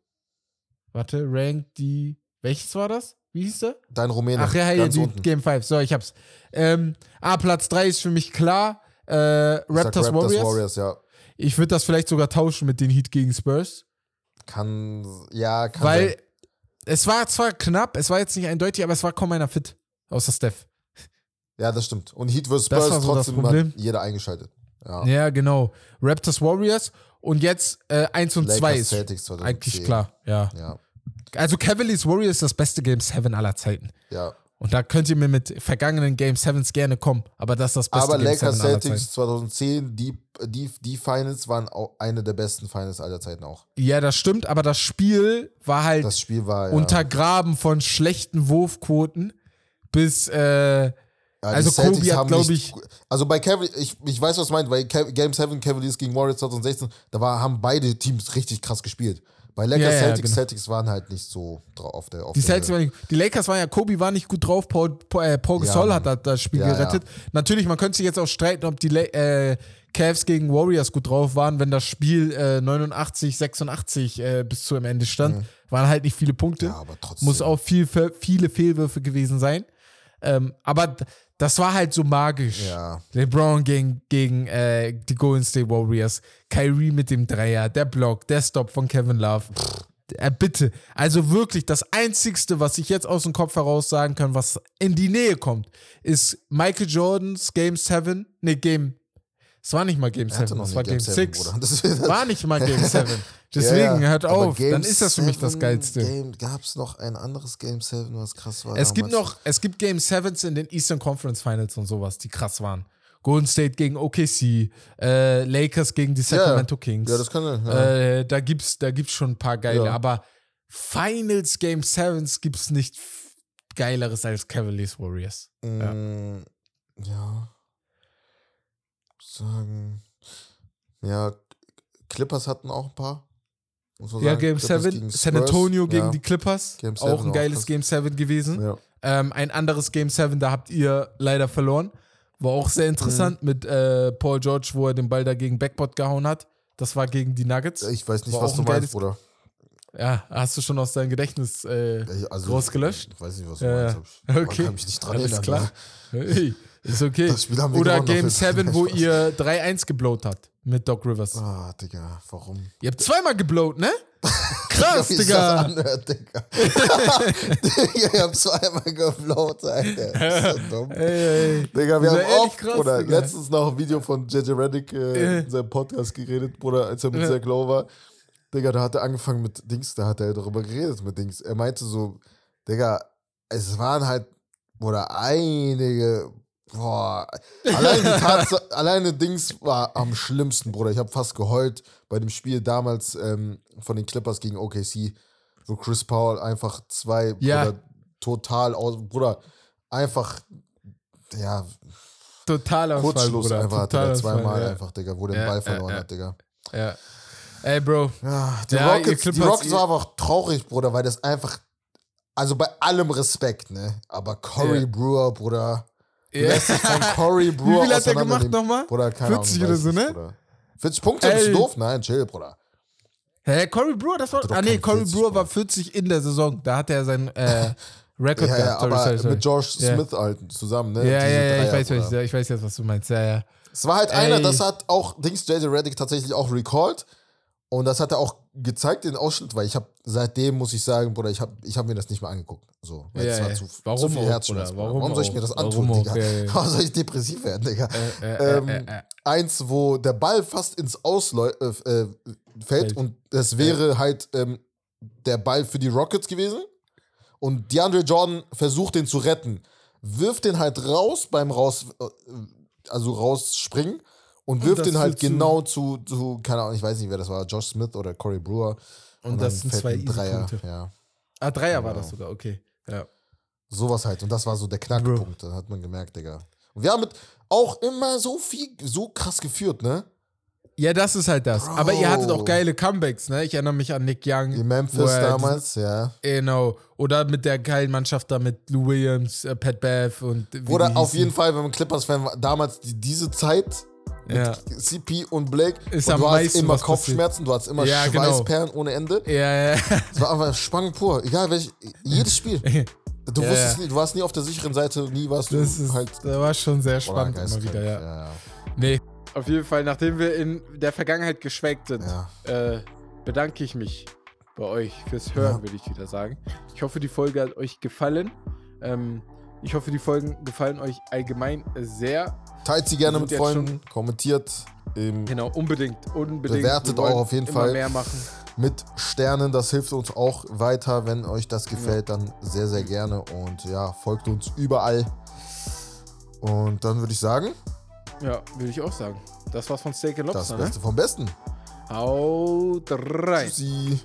Warte, rank die. Welches war das? Wie hieß der? Dein Rumäne. Ach ja, ja, die unten. Game 5. So, ich hab's. Ähm, ah, Platz 3 ist für mich klar. Äh, sag Raptors, Warriors. Warriors, ja. Ich würde das vielleicht sogar tauschen mit den Heat gegen Spurs. Kann, ja, kann weil sein. es war zwar knapp, es war jetzt nicht eindeutig, aber es war kaum einer fit. Außer Steph. Ja, das stimmt. Und Heat vs. Spurs so trotzdem hat jeder eingeschaltet. Ja. Ja, genau. Raptors, Warriors. Und jetzt äh, 1 und 2 Lakers, ist Celtics 2010. eigentlich klar. Ja. Ja, Also Cavaliers Warriors ist das beste Game 7 aller Zeiten. ja. Und da könnt ihr mir mit vergangenen Game 7s gerne kommen. Aber das ist das beste Aber Game Lakers 7 aller Celtics Zeiten. 2010, die, die, die Finals waren auch eine der besten Finals aller Zeiten auch. Ja, das stimmt, aber das Spiel war halt Das Spiel war ja. untergraben von schlechten Wurfquoten bis, äh, Ja, Also Kobe hat, haben glaub nicht- Also bei Cavaliers, ich, ich weiß, was du meinst, bei Game 7 Cavaliers gegen Warriors 2016, da war, haben beide Teams richtig krass gespielt. Bei Lakers Ja, ja, Celtics, genau. Celtics waren halt nicht so drauf auf der auf Die, der Celtics waren nicht, die Lakers waren ja, Kobe war nicht gut drauf, Paul, Paul, äh, Paul Ja, Gasol Mann. hat das, das Spiel Ja, gerettet. Natürlich, man könnte sich jetzt auch streiten, ob die äh, Cavs gegen Warriors gut drauf waren, wenn das Spiel äh, 89, 86 äh, bis zu am Ende stand. Waren halt nicht viele Punkte. Ja, aber trotzdem. Muss auch viel, viele Fehlwürfe gewesen sein. Ähm, aber das war halt so magisch. Ja. LeBron gegen, gegen äh, die Golden State Warriors, Kyrie mit dem Dreier, der Block, der Stop von Kevin Love. Äh, bitte. Also wirklich, das Einzigste, was ich jetzt aus dem Kopf heraus sagen kann, was in die Nähe kommt, ist Michael Jordans Game 7. Nee, Game. Es war nicht mal Game Er hatte 7, noch es war Game, 6. Bruder. Das ist- War nicht mal Game 7. Deswegen, Ja, ja. hört auf. Game Dann ist das für mich das 7 Geilste. Gab es noch ein anderes Game 7, was krass war? Es gibt damals? noch, es gibt Game 7s in den Eastern Conference Finals und sowas, die krass waren. Golden State gegen OKC, äh, Lakers gegen die Sacramento Kings. Ja, das kann. Ja. äh, da gibt's, da gibt's schon ein paar geile, Ja. aber Finals Game 7s gibt's nicht f- geileres als Cavaliers Warriors. ja. Mm, ja. Sagen. Ja, Clippers hatten auch ein paar. Ja, sagen. Game Clippers 7, gegen San Antonio gegen ja. die Clippers. Game 7 auch ein auch geiles krass. Game 7 gewesen. Ja. Ähm, ein anderes Game 7, da habt ihr leider verloren. War auch sehr interessant Mhm. mit äh, Paul George, wo er den Ball da gegen Backboard gehauen hat. Das war gegen die Nuggets. Ich weiß nicht, War was auch du ein meinst, Bruder. Ja, hast du schon aus deinem Gedächtnis. Äh, Also, Rausgelöscht? Ich weiß nicht, was du Ja, meinst. Ich Okay. kann mich nicht dran alles erinnern. klar. Hey, ist okay. Das Spiel haben wir Oder Game auf jeden Fall. 7, wo ihr 3-1 geblowt habt mit Doc Rivers. Ah, Digga, warum? Ihr habt zweimal geblowt, ne? Krass, Digga. Anhört, Digga. Digga, ich hab zweimal geflowt, Alter. Das ist so dumm. Ey, ey. Digga, wir haben oft, krass, oder Digga. letztens noch ein Video von JJ Reddick äh, in seinem Podcast geredet, Bruder, als er mit. Zach war. Digga, da hat er angefangen mit Dings, da hat er darüber geredet mit Dings. Er meinte so, Digga, es waren halt, oder einige, boah, allein die Tatsache, alleine Dings war am schlimmsten, Bruder. Ich habe fast geheult bei dem Spiel damals ähm, von den Clippers gegen OKC, wo Chris Paul einfach zwei, Ja. Bruder, total aus, Bruder, einfach, ja, Totaler Ausfall, Kurzschluss Bruder. einfach der Totaler zweimal Ausfall, ja. einfach, Digga, wo der Ja, den Ball verloren hat, Digga. Ja. Ey, Bro. Die Rockets, die Rockets war einfach traurig, Bruder, weil das einfach, also bei allem Respekt, ne, aber Corey. Brewer, Bruder, dich von Corey Wie Brewer viel hat er gemacht nochmal? Bruder, keine 40 Ahnung, oder so, ne? Bruder. 40 Punkte, bist du Ey. doof? Nein, chill, Bruder. Hä, Corey Brewer, das war. Ah, nee, Corey 40, Brewer war Bruder. 40 in der Saison. Da hat er sein äh, Rekord Ja, ja, gehabt. Sorry, aber sorry, sorry. mit Josh Ja. Smith halt zusammen, ne? Ja, Diese ja, ja, ich weiß, was, ich weiß jetzt, was du meinst. Ja, ja. Es war halt einer, Ey. das hat auch Dings JJ Reddick tatsächlich auch recalled. Und das hat er auch gezeigt, den Ausschnitt, weil ich habe seitdem, muss ich sagen, Bruder, ich habe ich hab mir das nicht mehr angeguckt. So, weil Ja, es war ja. zu, Warum zu viel auch, Herzschmerz. Warum Warum soll ich mir das Warum antun, auch? Digga? Ja. Warum soll ich depressiv werden, Digga? Äh, äh, ähm, äh, äh. Eins, wo der Ball fast ins Ausläu äh, äh, fällt Fällt. und das wäre halt ähm, der Ball für die Rockets gewesen. Und DeAndre Jordan versucht den zu retten, wirft den halt raus beim raus, äh, also rausspringen und wirft den halt genau zu, zu, keine Ahnung, ich weiß nicht, wer das war, Josh Smith oder Corey Brewer. Und das sind zwei Dreier. Ja, Ah, Dreier war Genau. das sogar, okay. Ja. sowas halt. Und das war so der Knackpunkt, da hat man gemerkt, Digga. Und wir haben mit auch immer so viel, so krass geführt, ne? Ja, das ist halt das. Bro. Aber ihr hattet auch geile Comebacks, ne? Ich erinnere mich an Nick Young. In Memphis damals, ja. Genau. Oder mit der geilen Mannschaft da mit Lou Williams, äh, Pat Bev und. Oder auf jeden Fall, wenn man Clippers-Fan war, damals die, diese Zeit Ja. CP und Blake, Ist und du hattest meisten immer Kopfschmerzen, du hattest immer Ja, genau. Schweißperlen ohne Ende. Ja, ja. Es war einfach Spannung pur. Egal welch, jedes Spiel. Du Ja, wusstest ja. nie, du warst nie auf der sicheren Seite, nie warst Das du ist, halt das war schon sehr spannend immer wieder, ja. ja, ja. Nee. Auf jeden Fall, nachdem wir in der Vergangenheit geschweckt sind, Ja. äh, bedanke ich mich bei euch fürs Hören, Ja. würde ich wieder sagen. Ich hoffe, die Folge hat euch gefallen. Ähm, ich hoffe, die Folgen gefallen euch allgemein sehr. Teilt sie gerne mit Freunden, kommentiert ähm, Genau, unbedingt, unbedingt. Bewertet auch auf jeden Fall. mehr machen. mit Sternen. Das hilft uns auch weiter. Wenn euch das gefällt, dann sehr, sehr gerne. Und ja, folgt uns überall. Und dann würde ich sagen, Ja, würde ich auch sagen. Das war's von Steak and das Lobster, ne? Beste vom Besten. Haut rein. Tschüssi.